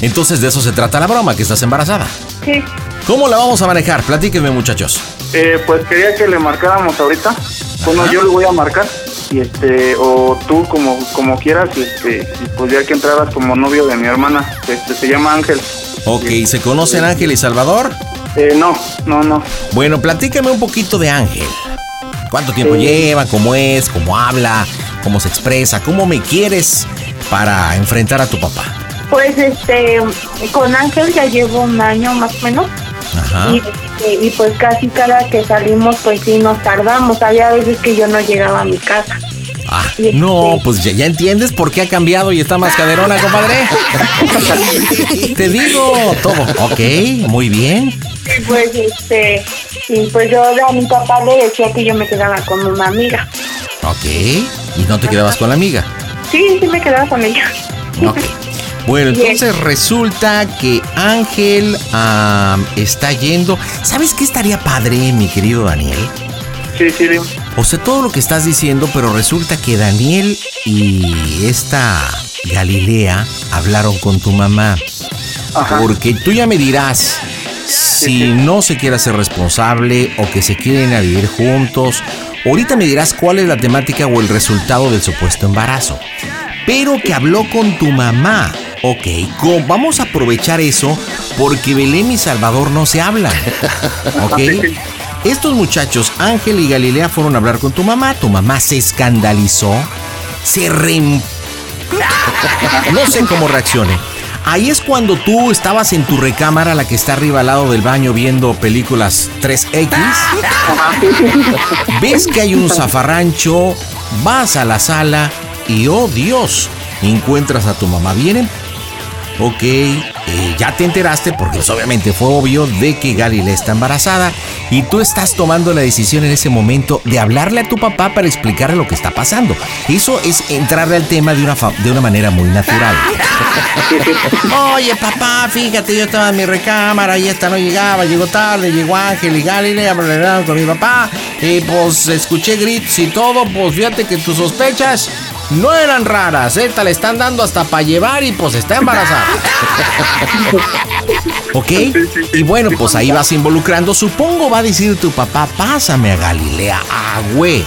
Entonces de eso se trata la broma, que estás embarazada. Sí. ¿Cómo la vamos a manejar? Platíquenme, muchachos. Eh, pues quería que le marcáramos ahorita. Bueno, yo le voy a marcar. Y este, o tú como, como quieras, y este, y pues ya que entraras como novio de mi hermana, este, se llama Ángel. Ok, ¿se conocen Ángel y Salvador? Eh, no, no, no. Bueno, platícame un poquito de Ángel. ¿Cuánto tiempo Eh. lleva? ¿Cómo es? ¿Cómo habla? ¿Cómo se expresa? ¿Cómo me quieres para enfrentar a tu papá? Pues este, con Ángel ya llevo un año más o menos. Ajá. Y, este, y pues casi cada que salimos pues sí nos tardamos. Había veces que yo no llegaba a mi casa. Ah, no, pues ya, ya entiendes por qué ha cambiado y está más caderona, compadre. <laughs> Te digo todo. Ok, muy bien. Pues este, y pues yo a mi papá le decía que yo me quedaba con una amiga. Ok. ¿Y no te quedabas con la amiga? Sí, sí me quedaba con ella. Ok. Bueno, entonces resulta que Ángel está yendo. ¿Sabes qué estaría padre, mi querido Daniel? Sí, sí, dime. O sea, todo lo que estás diciendo, pero resulta que Daniel y esta Galilea hablaron con tu mamá. Ajá. Porque tú ya me dirás, si no se quiere hacer responsable o que se quieren a vivir juntos. Ahorita me dirás cuál es la temática o el resultado del supuesto embarazo. Pero que habló con tu mamá. Ok, vamos a aprovechar eso porque Belén y Salvador no se hablan. <laughs> Ok. Estos muchachos, Ángel y Galilea, fueron a hablar con tu mamá. Tu mamá se escandalizó. Se re... No sé cómo reaccione. Ahí es cuando tú estabas en tu recámara, la que está arriba al lado del baño, viendo películas 3X. Ves que hay un zafarrancho, vas a la sala y, oh Dios, encuentras a tu mamá. ¿Vienen? Ok, eh, ya te enteraste porque pues, obviamente fue obvio de que Galilea está embarazada y tú estás tomando la decisión en ese momento de hablarle a tu papá para explicarle lo que está pasando. Eso es entrarle al tema de una, de una manera muy natural. <laughs> Oye, papá, fíjate, yo estaba en mi recámara y esta no llegaba, llegó tarde, llegó Ángel y Galilea, hablaron con mi papá, y pues escuché gritos y todo, pues fíjate que tus sospechas no eran raras, esta le están dando hasta para llevar y pues está embarazada. <laughs> ¿Ok? Y bueno, pues ahí vas involucrando. Supongo va a decir tu papá, pásame a Galilea, ah, güey.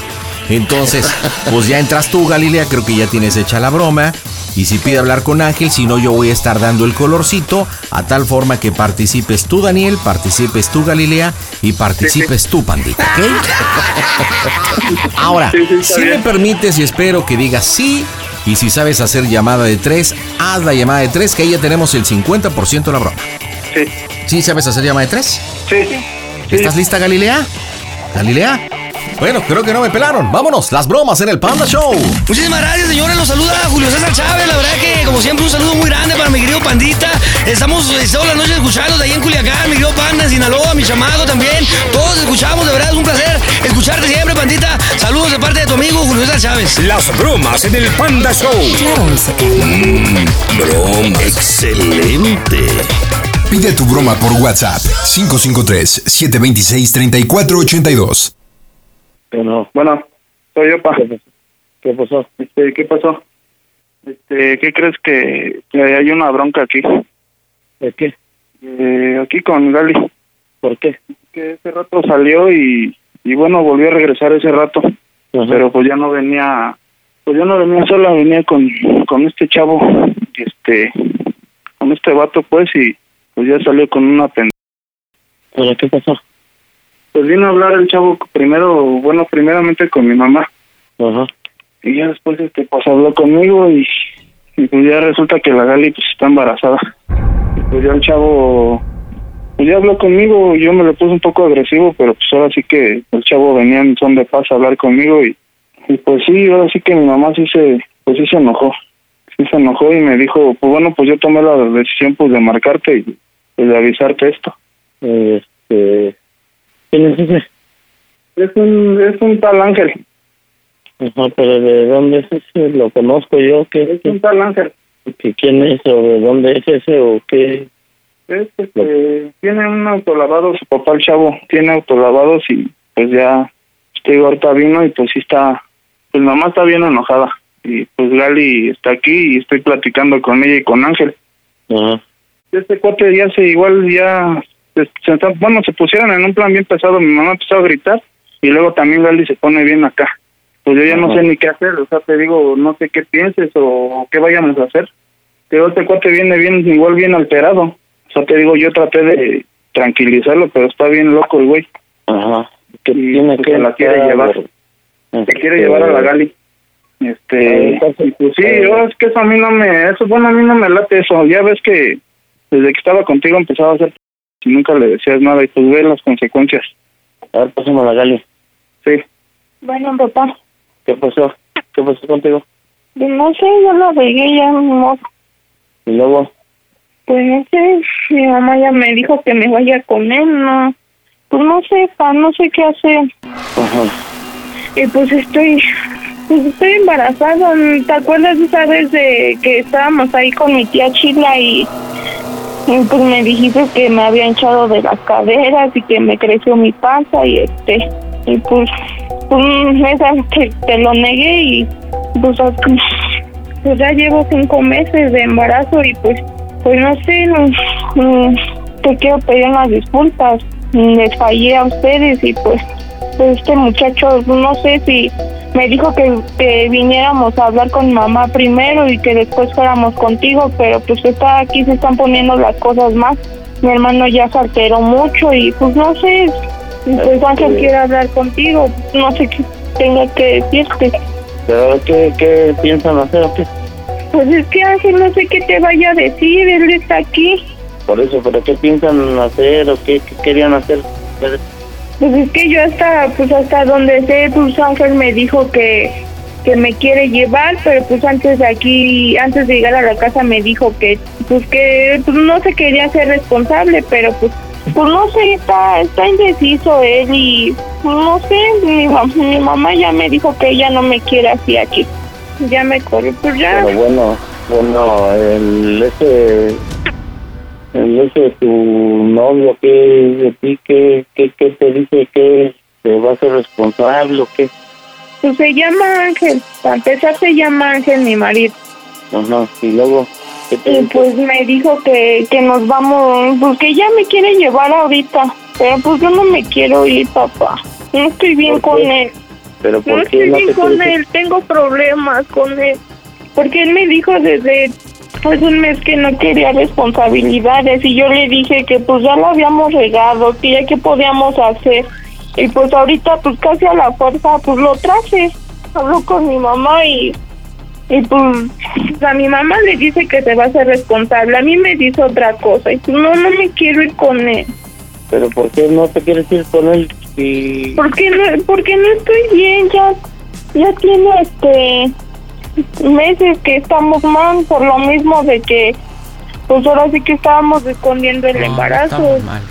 Entonces, pues ya entras tú, Galilea, creo que ya tienes hecha la broma. Y si pide hablar con Ángel, si no, yo voy a estar dando el colorcito, a tal forma que participes tú, Daniel, participes tú, Galilea, y participes tú, Pandita, ¿ok? <laughs> Ahora, Sí, sí, si me permites y espero que digas sí, y si sabes hacer llamada de tres, haz la llamada de tres, que ahí ya tenemos el 50% de la broma. Sí. ¿Sí sabes hacer llamada de tres? Sí. ¿Estás lista, Galilea? ¿Galilea? Bueno, creo que no me pelaron. Vámonos, las bromas en el Panda Show. Muchísimas gracias, señores. Los saluda Julio César Chávez. La verdad que, como siempre, un saludo muy grande para mi querido Pandita. Estamos eh, todas las noches escuchando de ahí en Culiacán, mi querido Panda, en Sinaloa, mi chamaco también. Todos escuchamos, de verdad, es un placer escucharte siempre, Pandita. Saludos de parte de tu amigo Julio César Chávez. Las bromas en el Panda Show. Mmm, broma, excelente. Pide tu broma por WhatsApp 553-726-3482. Bueno, bueno, soy yo, pa. ¿Qué pasó? Este, ¿qué pasó? Este, ¿qué crees que, que hay una bronca aquí? ¿De qué? Eh, aquí con Gali. ¿Por qué? Que ese rato salió y, y bueno, volvió a regresar ese rato. Pero pues ya no venía, pues ya no venía sola, venía con, con este chavo, este, con este vato pues y pues ya salió con una pen... ¿Pero qué pasó? Pues vino a hablar el chavo primero, bueno, primeramente con mi mamá. Ajá. Y ya después, este, pues habló conmigo y, y pues ya resulta que la Gali pues está embarazada. Y pues ya el chavo, pues ya habló conmigo, yo me lo puse un poco agresivo, pero pues ahora sí que el chavo venía en son de paz a hablar conmigo y, y pues sí, ahora sí que mi mamá sí se, pues sí se enojó. Sí se enojó y me dijo, pues bueno, pues yo tomé la decisión pues de marcarte y pues, de avisarte esto. Este, ¿Quién es ese? Es un, es un tal Ángel. Ajá, pero ¿de dónde es ese? ¿Lo conozco yo? ¿Qué, Es un tal Ángel. qué- ¿Quién es o de dónde es ese o qué? Es, este, tiene un autolavado, su papá el chavo tiene autolavados y pues ya, este ahorita vino y pues sí está, pues mamá está bien enojada. Y pues Gali está aquí y estoy platicando con ella y con Ángel. Ajá. Este cuate ya se, igual ya, se, está- bueno, se pusieron en un plan bien pesado, mi mamá empezó a gritar y luego también Gali se pone bien acá. Pues yo ya no sé ni qué hacer, o sea, te digo, no sé qué pienses o qué vayamos a hacer. Digo, este cuate viene bien, igual bien alterado. O sea, te digo, yo traté de tranquilizarlo, pero está bien loco el güey. Ajá. ¿Qué Y, tiene pues, que se la quiere llevar. Se quiere llevar a la Gali. Este, y pues sí, yo es que eso a mí no me, eso bueno, a mí no me late eso. Ya ves que desde que estaba contigo empezaba a hacer y nunca le decías nada y pues ve las consecuencias. A ver, pásame a la Gali. Sí. Bueno, papá, ¿Qué pasó? ¿Qué pasó contigo? pues no sé, yo lo regué ya, no, Y luego, pues no sé, mi mamá ya me dijo que me vaya con él, no, pues no sé, pa, no sé qué hacer. ajá. Y pues estoy, pues estoy embarazada, ¿te acuerdas de esa vez de que estábamos ahí con mi tía Chila y pues me dijiste que me había hinchado de las caderas y que me creció mi panza y este, y pues, pues esa te, lo negué y pues, pues ya llevo cinco meses de embarazo y pues, pues no sé, no, no, te quiero pedir unas disculpas. Les fallé a ustedes y pues, pues este muchacho, no sé si me dijo que, que viniéramos a hablar con mamá primero y que después fuéramos contigo, pero pues está aquí se están poniendo las cosas más. Mi hermano ya se alteró mucho y pues no sé, pues Ángel quiere hablar contigo, no sé qué tenga que decirte. ¿Pero qué, qué piensan hacer o qué? Pues es que Ángel no sé qué te vaya a decir, él está aquí. Por eso, ¿pero qué piensan hacer o qué, qué querían hacer? Pues es que yo hasta, pues hasta donde sé, pues Ángel me dijo que, que me quiere llevar, pero pues antes de aquí, antes de llegar a la casa me dijo que, pues que pues no se quería ser responsable, pero pues, pues no sé, está, está indeciso él y pues, no sé, mi, mi mamá ya me dijo que ella no me quiere así aquí. Ya me corrió, pues ya. Pero bueno, bueno, el ese, ese tu novio, ¿qué de ti? ¿Qué, qué, qué te dice que te va a ser responsable o qué? Pues se llama Ángel, para empezar se llama Ángel mi marido. Ajá, y luego, ¿qué te Y dice? pues me dijo que, que nos vamos, pues que ya me quiere llevar ahorita, pero pues yo no me quiero ir, papá. No estoy bien con él. Pero No ¿por estoy qué no bien con él, tengo problemas con él. Porque él me dijo desde pues un mes que no quería responsabilidades y yo le dije que pues ya lo habíamos regado, que ya qué podíamos hacer. Y pues ahorita pues casi a la fuerza pues lo traje. Habló con mi mamá y y pues a mi mamá le dice que se va a hacer responsable. A mí me dice otra cosa y pues no, no me quiero ir con él. ¿Pero por qué no te quieres ir con él? Y... Porque no, porque no estoy bien, ya, ya tiene este meses que estamos mal por lo mismo de que pues ahora sí que estábamos escondiendo el No, no embarazo. estamos mal.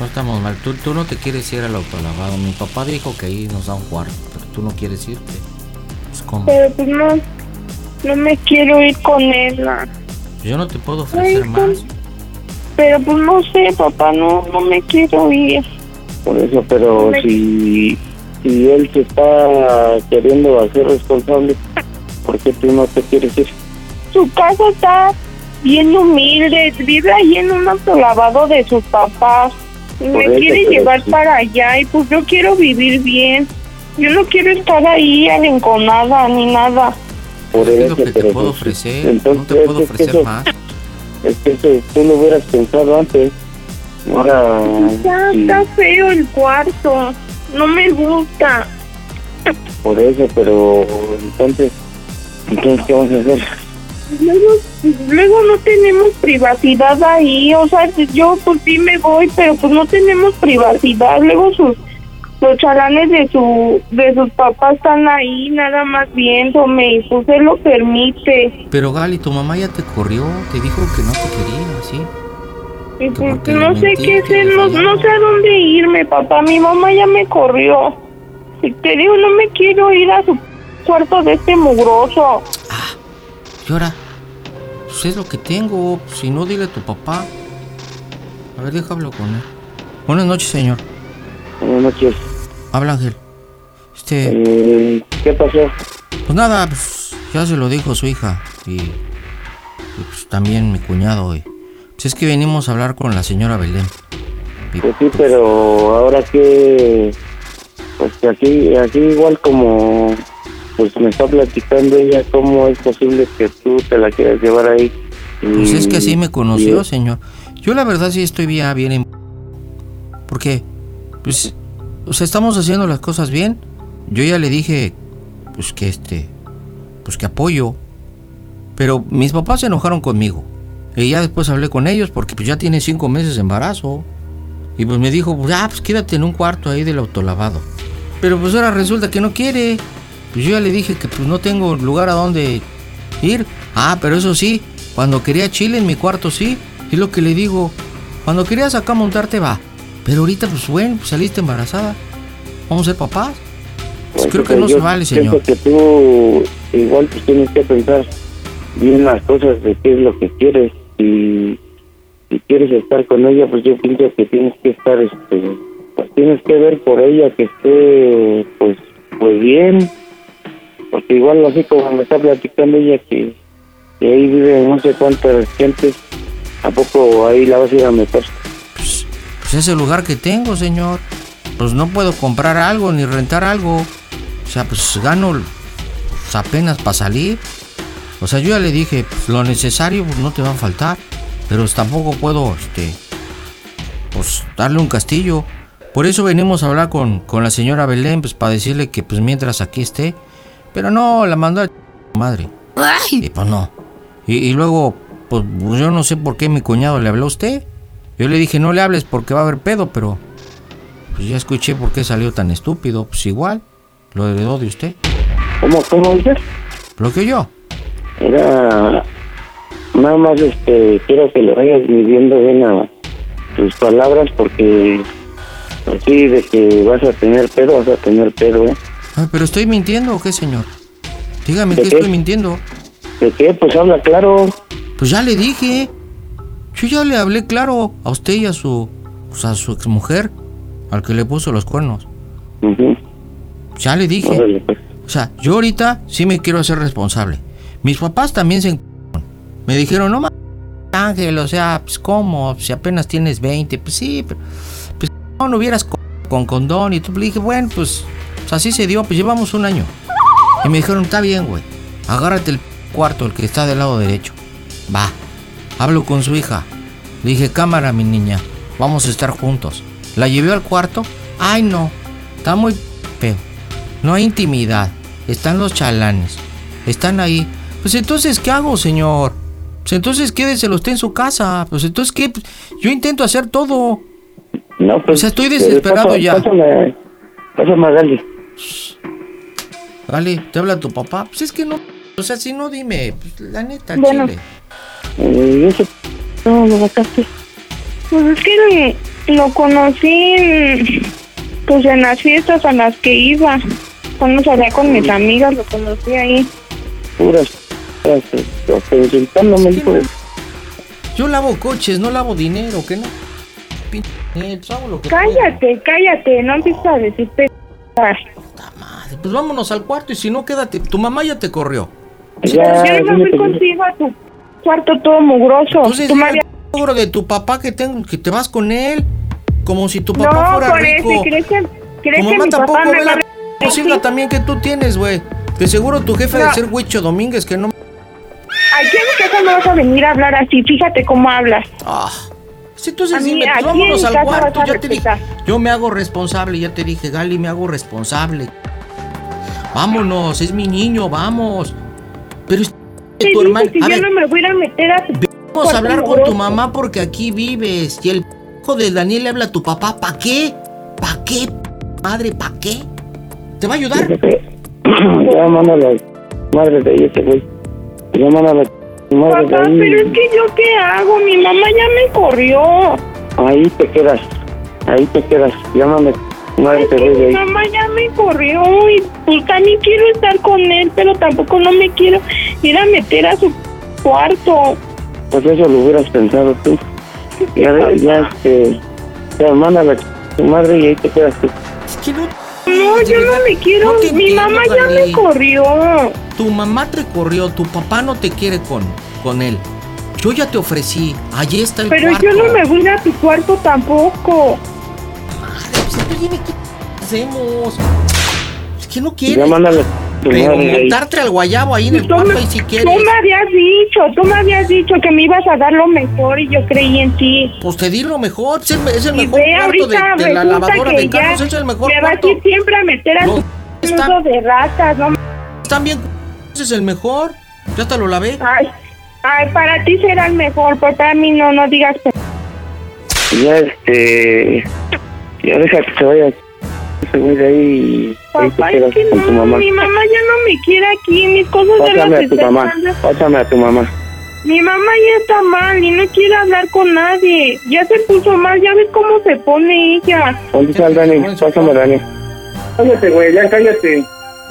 No estamos mal. Tú, tú no te quieres ir al autolavado. Mi papá dijo que ahí nos da un cuarto, pero tú no quieres irte. Pues cómo. Pero pues no, no me quiero ir con él. ah. Yo no te puedo ofrecer Ay, más. Pero pues no sé, papá, no, no me quiero ir. Por eso, pero Me- si, si él se está queriendo hacer responsable, ¿por qué tú no te quieres ir? Su casa está bien humilde, vive ahí en un autolavado de sus papás. Me eso, quiere llevar sí. para allá y pues yo quiero vivir bien. Yo no quiero estar ahí arrinconada ni nada. Por Es eso, lo que te puedo ofrecer. Entonces, no te puedo es que ofrecer eso- más. Es que eso tú lo hubieras pensado antes. Ahora, Ya sí, está feo el cuarto. No me gusta. por eso, pero entonces, entonces ¿qué vamos a hacer? Luego, luego no tenemos privacidad ahí, o sea, yo pues sí me voy, pero pues no tenemos privacidad. Luego sus los chalanes de su de sus papás están ahí nada más viéndome y pues él lo permite. Pero Gali, tu mamá ya te corrió. Te dijo que no te quería, ¿sí? Y pues porque no sé qué hacer, no, no sé a dónde irme, papá. Mi mamá ya me corrió. Y te digo, no me quiero ir a su cuarto de este mugroso. ¿Y ahora? Pues es lo que tengo. Si no, dile a tu papá. A ver, déjalo con él. Buenas noches, señor. Buenas noches. Habla, Ángel. Este. Eh, ¿Qué pasó? Pues nada, pues ya se lo dijo su hija. Y. y, pues también mi cuñado. Y, pues es que venimos a hablar con la señora Belén. Pues sí, pero ahora que, pues que aquí, aquí igual como, pues me está platicando ella, ¿cómo es posible que tú te la quieras llevar ahí? Pues es que así me conoció, señor. Yo la verdad sí estoy bien, bien en... Porque, pues, o sea, estamos haciendo las cosas bien. Yo ya le dije, pues que este, pues que apoyo. Pero mis papás se enojaron conmigo. Y ya después hablé con ellos porque pues ya tiene cinco meses de embarazo. Y pues me dijo, pues, ah, pues quédate en un cuarto ahí del autolavado. Pero pues ahora resulta que no quiere. Pues yo ya le dije que pues no tengo lugar a donde ir. Ah, pero eso sí, cuando quería chile en mi cuarto sí. Es lo que le digo. Cuando querías acá montarte va. Pero ahorita pues bueno, pues saliste embarazada. Vamos a ser papás. Pues creo que no se vale, señor. que tú igual pues tienes que pensar bien las cosas de qué es lo que quieres y si quieres estar con ella pues yo pienso que tienes que estar este pues tienes que ver por ella que esté pues pues bien porque igual así como me está platicando ella que, que ahí vive no sé cuántas gentes a poco ahí la vas a ir a meter Pues es el lugar que tengo, señor. Pues no puedo comprar algo ni rentar algo. O sea, pues gano pues, apenas para salir. O sea, yo ya le dije, pues, lo necesario pues, no te va a faltar. Pero tampoco puedo, este, pues darle un castillo. Por eso venimos a hablar con, con la señora Belén, pues para decirle que pues mientras aquí esté. Pero no, la mandó a madre. Y pues no. Y, y luego, pues yo no sé por qué mi cuñado le habló a usted. Yo le dije, no le hables porque va a haber pedo, pero pues ya escuché por qué salió tan estúpido. Pues igual, lo heredó de usted. ¿Cómo, cómo dices? Lo que yo. Era. Nada más, este, quiero que lo vayas midiendo bien a tus palabras porque. Así de que vas a tener pedo, vas a tener pedo, ¿eh? Ay, pero estoy mintiendo o qué, señor. Dígame ¿De que qué? estoy mintiendo. ¿De qué? Pues habla claro. Pues ya le dije. Yo ya le hablé claro a usted y a su, pues, a su exmujer, al que le puso los cuernos. Ya le dije. Órale, pues. O sea, yo ahorita sí me quiero hacer responsable. Mis papás también se me dijeron, no mames, Ángel, o sea, pues cómo, si apenas tienes 20, pues sí, pero pues no, no hubieras co- con condón y tú le dije, bueno, pues así se dio, pues llevamos un año. Y me dijeron, está bien, güey, agárrate el cuarto, el que está del lado derecho. Va, hablo con su hija. Le dije, cámara, mi niña, vamos a estar juntos. La llevé al cuarto, ay no, está muy feo. No hay intimidad. Están los chalanes. Están ahí. Pues entonces, ¿qué hago, señor? Pues entonces quédeselo usted en su casa. Pues entonces, ¿qué? Yo intento hacer todo. No, pues. O sea, estoy eh, desesperado pasa- ya. Pásame, pásame a Dale, te habla tu papá. Pues es que no. O sea, si no, dime. Pues, la neta, Bueno. chile. Eh, ese no lo sacaste. Pues es que lo conocí pues en las fiestas a las que iba. Cuando salía con mis amigas, lo conocí ahí. Puras. insultándome, hijo de- Yo lavo coches, no lavo dinero, ¿qué no? Eh, pues hago lo que Cállate, cállate, no empieces a decir Pues vámonos al cuarto y si no, quédate. Tu mamá ya te corrió. Yo no me fui contigo a tu cuarto todo mugroso. Entonces, al logro de tu papá que, tengo, que te vas con él. Como si tu papá No, fuera por rico. eso, ¿crees que, crees Tu que mamá mi tampoco papá ve la posible también que tú tienes, güey. De seguro tu jefe No. de ser Huicho Domínguez, que no... Aquí en mi casa no vas a venir a hablar así, fíjate cómo hablas. Ah, sí, entonces A mí, dime, pues vámonos al cuarto, a ya te dije. Yo me hago responsable, ya te dije, Gali, me hago responsable. Vámonos, es mi niño, vamos. Pero es tu hermano. que A yo ver, no me voy a a meter a tu vamos a hablar con tu mamá porque aquí vives. Y el hijo de Daniel le habla a tu papá, ¿para qué? ¿Para qué? Madre, ¿para qué? ¿Te va a ayudar? <clears throat> Ya manda la madre de ese güey. Ya manda la Papá, ahí. pero es que yo qué hago, mi mamá ya me corrió. Ahí te quedas. Ahí te quedas. Llámame. Madre mi ahí. mamá ya me corrió y pues también quiero estar con él, pero tampoco no me quiero ir a meter a su cuarto. Pues eso lo hubieras pensado tú. Ya, ya, este. Ya manda la tu madre y ahí te quedas tú. No, yo no me quiero. No te mi entiendo, mamá ya me corrió. Tu mamá te corrió, tu papá no te quiere con, con él. Yo ya te ofrecí, allí está el Pero cuarto. yo no me voy a tu cuarto tampoco. ¿Qué hacemos? Es que no quieres. Ya tu Pero madre ahí. montarte al guayabo ahí en el Tú cuarto me, y si tú quieres. me habías dicho, tú me habías dicho que me ibas a dar lo mejor y yo creí en ti. Pues te di lo mejor, es el, es el mejor ve cuarto de, de la lavadora de carros, es el mejor me vas cuarto. a ir siempre a meter a No, tu está- mundo de ratas, ¿no? Están bien, es el mejor. Ya te lo lavé. Ay, ay, para ti será el mejor, pero para mí no, no digas. Ya, este. Ya deja que se vaya ese güey de ahí Papá, es que con tu no, mamá. mi mamá ya no me quiere aquí, mis cosas ya Pásame las a tu mamá. Pásame a tu mamá. Mi mamá ya está mal y no quiere hablar con nadie. Ya se puso mal, ya ves cómo se pone ella. ¿Dónde está el Dani? Pásame a Dani. Cállate, güey, ya cállate.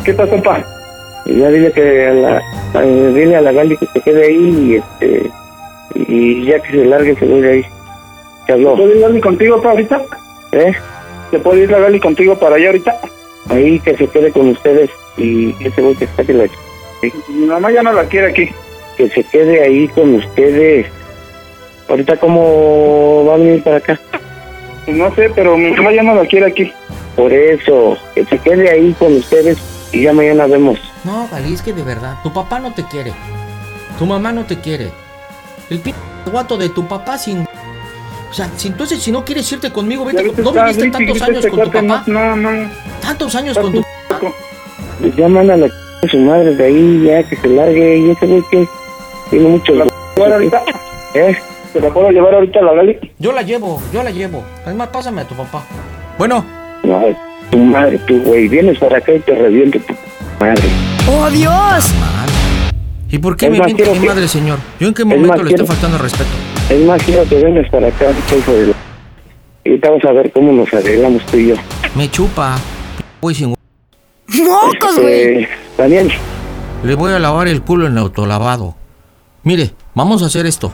¿Qué pasó, pa? Ya dile que a la, a- dile a la Gali que se quede ahí y este y ya que se largue ese güey de ahí. Te habló. ¿Puedo ir Gali contigo, pa, ahorita? ¿Eh? ¿Se puede ir la Gali contigo para allá ahorita? Ahí que se quede con ustedes y ese güey que está que la Mi mamá ya no la quiere aquí. que se quede ahí con ustedes. Ahorita cómo va a venir para acá. No sé, pero mi mamá ya no la quiere aquí. Por eso, que se quede ahí con ustedes y ya mañana vemos. No, Gali, es que de verdad, tu papá no te quiere. Tu mamá no te quiere. El p guato de tu papá sin. O sea, si entonces si no quieres irte conmigo, vete. Ves, ¿No viviste tantos años este con tu cuate, papá? No, no. Tantos años con tu Pues ya manda la su madre de ahí, ya que se largue. Y ese güey que tiene mucho. llevar ahorita? ¿Eh? ¿Se la puedo llevar ahorita a la Gali? Yo la llevo, yo la llevo. Además, pásame a tu papá. Bueno. No, tu madre, tú, güey. Vienes para acá y te reviento tu madre. ¡Oh, Dios! ¿Y por qué Es me miente mi que- madre, señor? ¿Yo en qué Es momento más, le quiero- estoy faltando al respeto? Es más, quiero que vengas para acá, hijo de la... Y ahorita vamos a ver cómo nos arreglamos tú y yo. Me chupa. Voy sin. ¡Mocos, Eh, Daniel, Le voy a lavar el culo en el autolavado. Mire, vamos a hacer esto.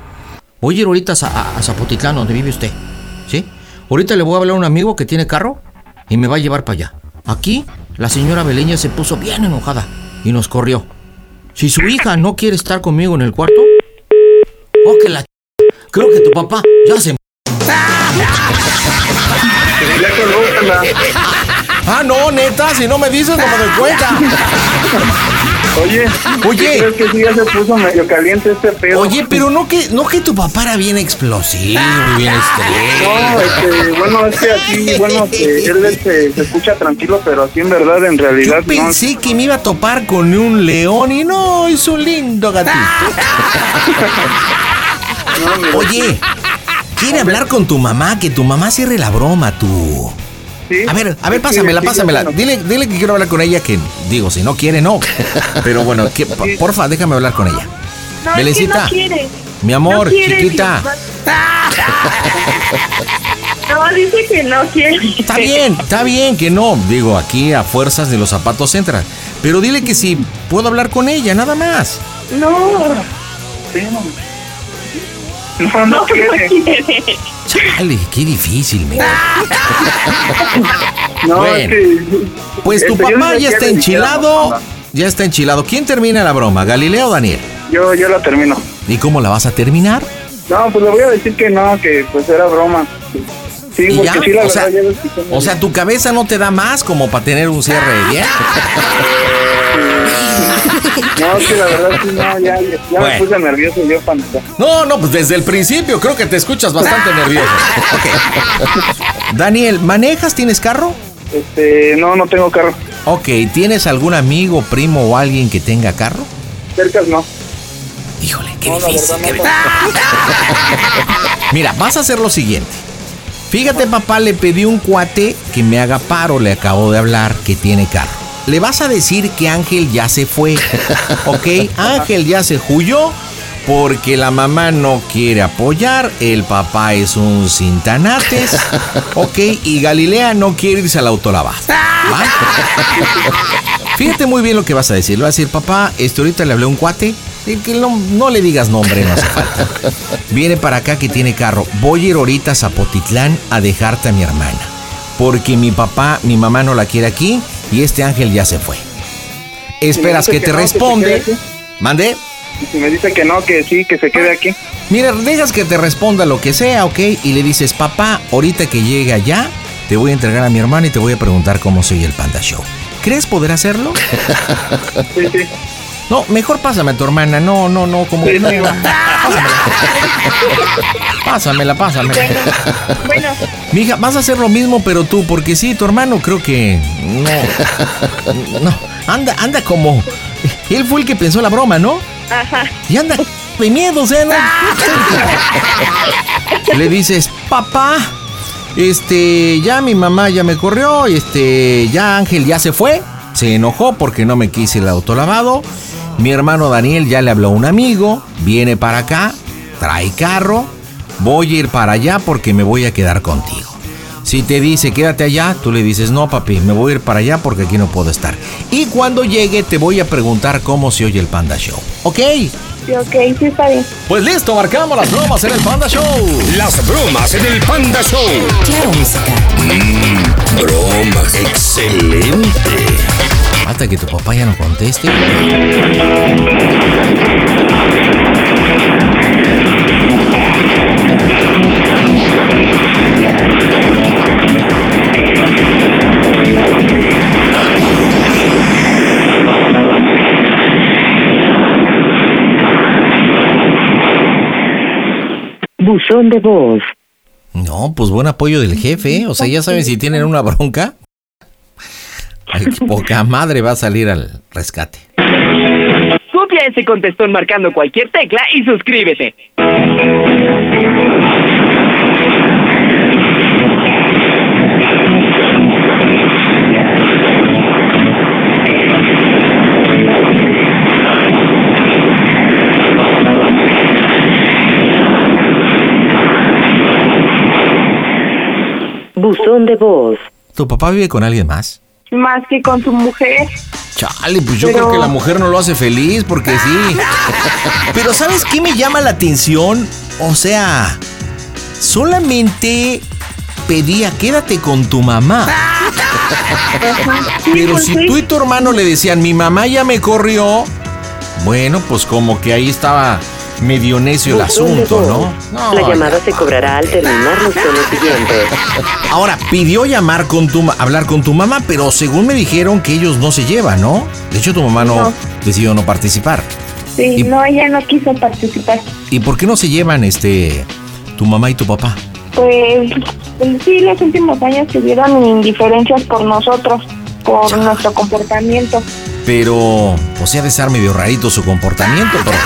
Voy a ir ahorita a- a Zapotitlán, donde vive usted. ¿Sí? Ahorita le voy a hablar a un amigo que tiene carro y me va a llevar para allá. Aquí, la señora Beleña se puso bien enojada y nos corrió. Si su hija no quiere estar conmigo en el cuarto, oh, que la ch- Creo que tu papá ya se. Ah, no, neta, si no me dices, no me doy cuenta. <laughs> Oye, Oye. Creo que sí ya se puso medio caliente este pedo. Oye, pero no que, no que tu papá era bien explosivo bien No, este, bueno, es que aquí, bueno, que él este, se escucha tranquilo, pero así en verdad, en realidad, Yo pensé que me iba a topar con un león y no, es un lindo gatito. <laughs> Oye, quiere hablar con tu mamá, que tu mamá cierre la broma, tú. A ver, a ver, pásamela, pásamela. Dile, dile que quiero hablar con ella, que digo, si no quiere, no. Pero bueno, que, <laughs> porfa, déjame hablar con ella. No, Belencita. es que no quiere. Mi amor, No quiere, chiquita. <laughs> No, dice que no quiere. Está bien, está bien que no. Digo, aquí a fuerzas de los zapatos entran. Pero dile que si puedo hablar con ella, nada más. No. No, no quiere. Chale, qué difícil, me. <laughs> No, Bueno, Pues tu este, papá no ya está enchilado. Ya está enchilado. ¿Quién termina la broma, Galileo o Daniel? Yo, yo la termino. ¿Y cómo la vas a terminar? No, pues le voy a decir que no, que pues era broma. Sí, ¿Y ya? sí, la o, sea, verdad, ya ves que son- o sea, tu cabeza no te da más como para tener un cierre bien. <laughs> <laughs> No, que la verdad sí, no, ya, ya, ya Bueno. me puse nervioso yo cuando... No, no, pues desde el principio creo que te escuchas bastante nervioso. Ok. Daniel, ¿manejas? ¿Tienes carro? Este, no, no tengo carro. Ok, ¿tienes algún amigo, primo o alguien que tenga carro? Cercas no. Híjole, qué difícil, <laughs> Mira, vas a hacer lo siguiente. Fíjate, papá, le pedí un cuate que me haga paro, le acabo de hablar que tiene carro. Le vas a decir que Ángel ya se fue, <laughs> ¿ok? Ángel ya se huyó porque la mamá no quiere apoyar, el papá es un cintanates, <laughs> ¿ok? Y Galilea no quiere irse al autolavado. ¿va? Fíjate muy bien lo que vas a decir. Le vas a decir, papá, este ahorita le hablé a un cuate. Que no, no le digas nombre, no hace falta. <laughs> Viene para acá que tiene carro. Voy a ir ahorita a Zapotitlán a dejarte a mi hermana. Porque mi papá, mi mamá no la quiere aquí y este ángel ya se fue. Esperas que que te no, responde. ¿Mande? Si me dice que no, que sí, que se quede aquí. Mira, dejas que te responda lo que sea, ¿ok? Y le dices, papá, ahorita que llegue allá, te voy a entregar a mi hermana y te voy a preguntar cómo soy el Panda Show. ¿Crees poder hacerlo? <laughs> Sí, sí. No, mejor pásame a tu hermana. No, no, no, como que no. <laughs> Pásamela, pásamela. Bueno, Mija, vas a hacer lo mismo, pero tú, porque sí, tu hermano creo que. No. No. Anda, anda como. Él fue el que pensó la broma, ¿no? ajá. Y anda de miedo, o sea, ¿no? <laughs> Le dices, papá, este, ya mi mamá ya me corrió, este, ya Ángel ya se fue, se enojó porque no me quise el autolavado. Mi hermano Daniel ya le habló a un amigo, viene para acá, trae carro, voy a ir para allá porque me voy a quedar contigo. Si te dice quédate allá, tú le dices no papi, me voy a ir para allá porque aquí no puedo estar. Y cuando llegue te voy a preguntar cómo se oye el Panda Show, ¿ok? Sí, ok, sí está bien. Pues listo, marcamos las bromas en el Panda Show. Las bromas en el Panda Show. Claro, música. Mmm, bromas. Excelente hasta que tu papá ya no conteste. Buzón de voz. No, pues buen apoyo del jefe. ¿eh? O sea, ya saben si tienen una bronca, Poca madre va a salir al rescate. Copia ese contestón marcando cualquier tecla y suscríbete. Buzón de voz. ¿Tu papá vive con alguien más? Más que con su mujer. Chale, pues yo Pero- creo que la mujer no lo hace feliz porque sí. <laughs> Pero ¿sabes qué me llama la atención? O sea, solamente pedía quédate con tu mamá. <laughs> Pero pues si tú y tu hermano le decían mi mamá ya me corrió, bueno, pues como que ahí estaba medio necio el asunto. ¿no? No, La llamada se cobrará al terminar los tonos siguientes. Ahora, pidió llamar con tu ma- hablar con tu mamá, pero según me dijeron que ellos no se llevan, ¿no? De hecho, tu mamá no, No. decidió no participar. Sí, Y- no, ella no quiso participar. ¿Y por qué no se llevan este tu mamá y tu papá? Pues pues sí, los últimos años tuvieron indiferencias por nosotros, por nuestro comportamiento. Pero, o sea, de ser medio rarito su comportamiento, pero...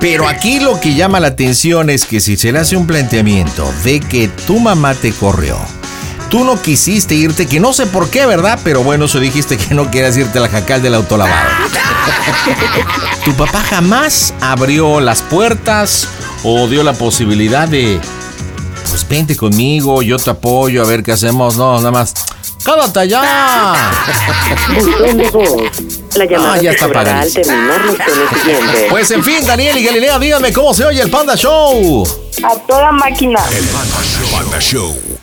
Pero aquí lo que llama la atención es que si se le hace un planteamiento de que tu mamá te corrió, tú no quisiste irte, que no sé por qué, ¿verdad? Pero bueno, eso dijiste que no querías irte a la jacal del autolavado. tu papá jamás abrió las puertas o dio la posibilidad de, pues vente conmigo, yo te apoyo, a ver qué hacemos. No, nada más, ¡cállate voz. La llamada Ah, ya se está cobrará al terminar los siguientes. Pues en fin, Daniel y Galilea, díganme cómo se oye el Panda Show. A toda máquina. Panda Show.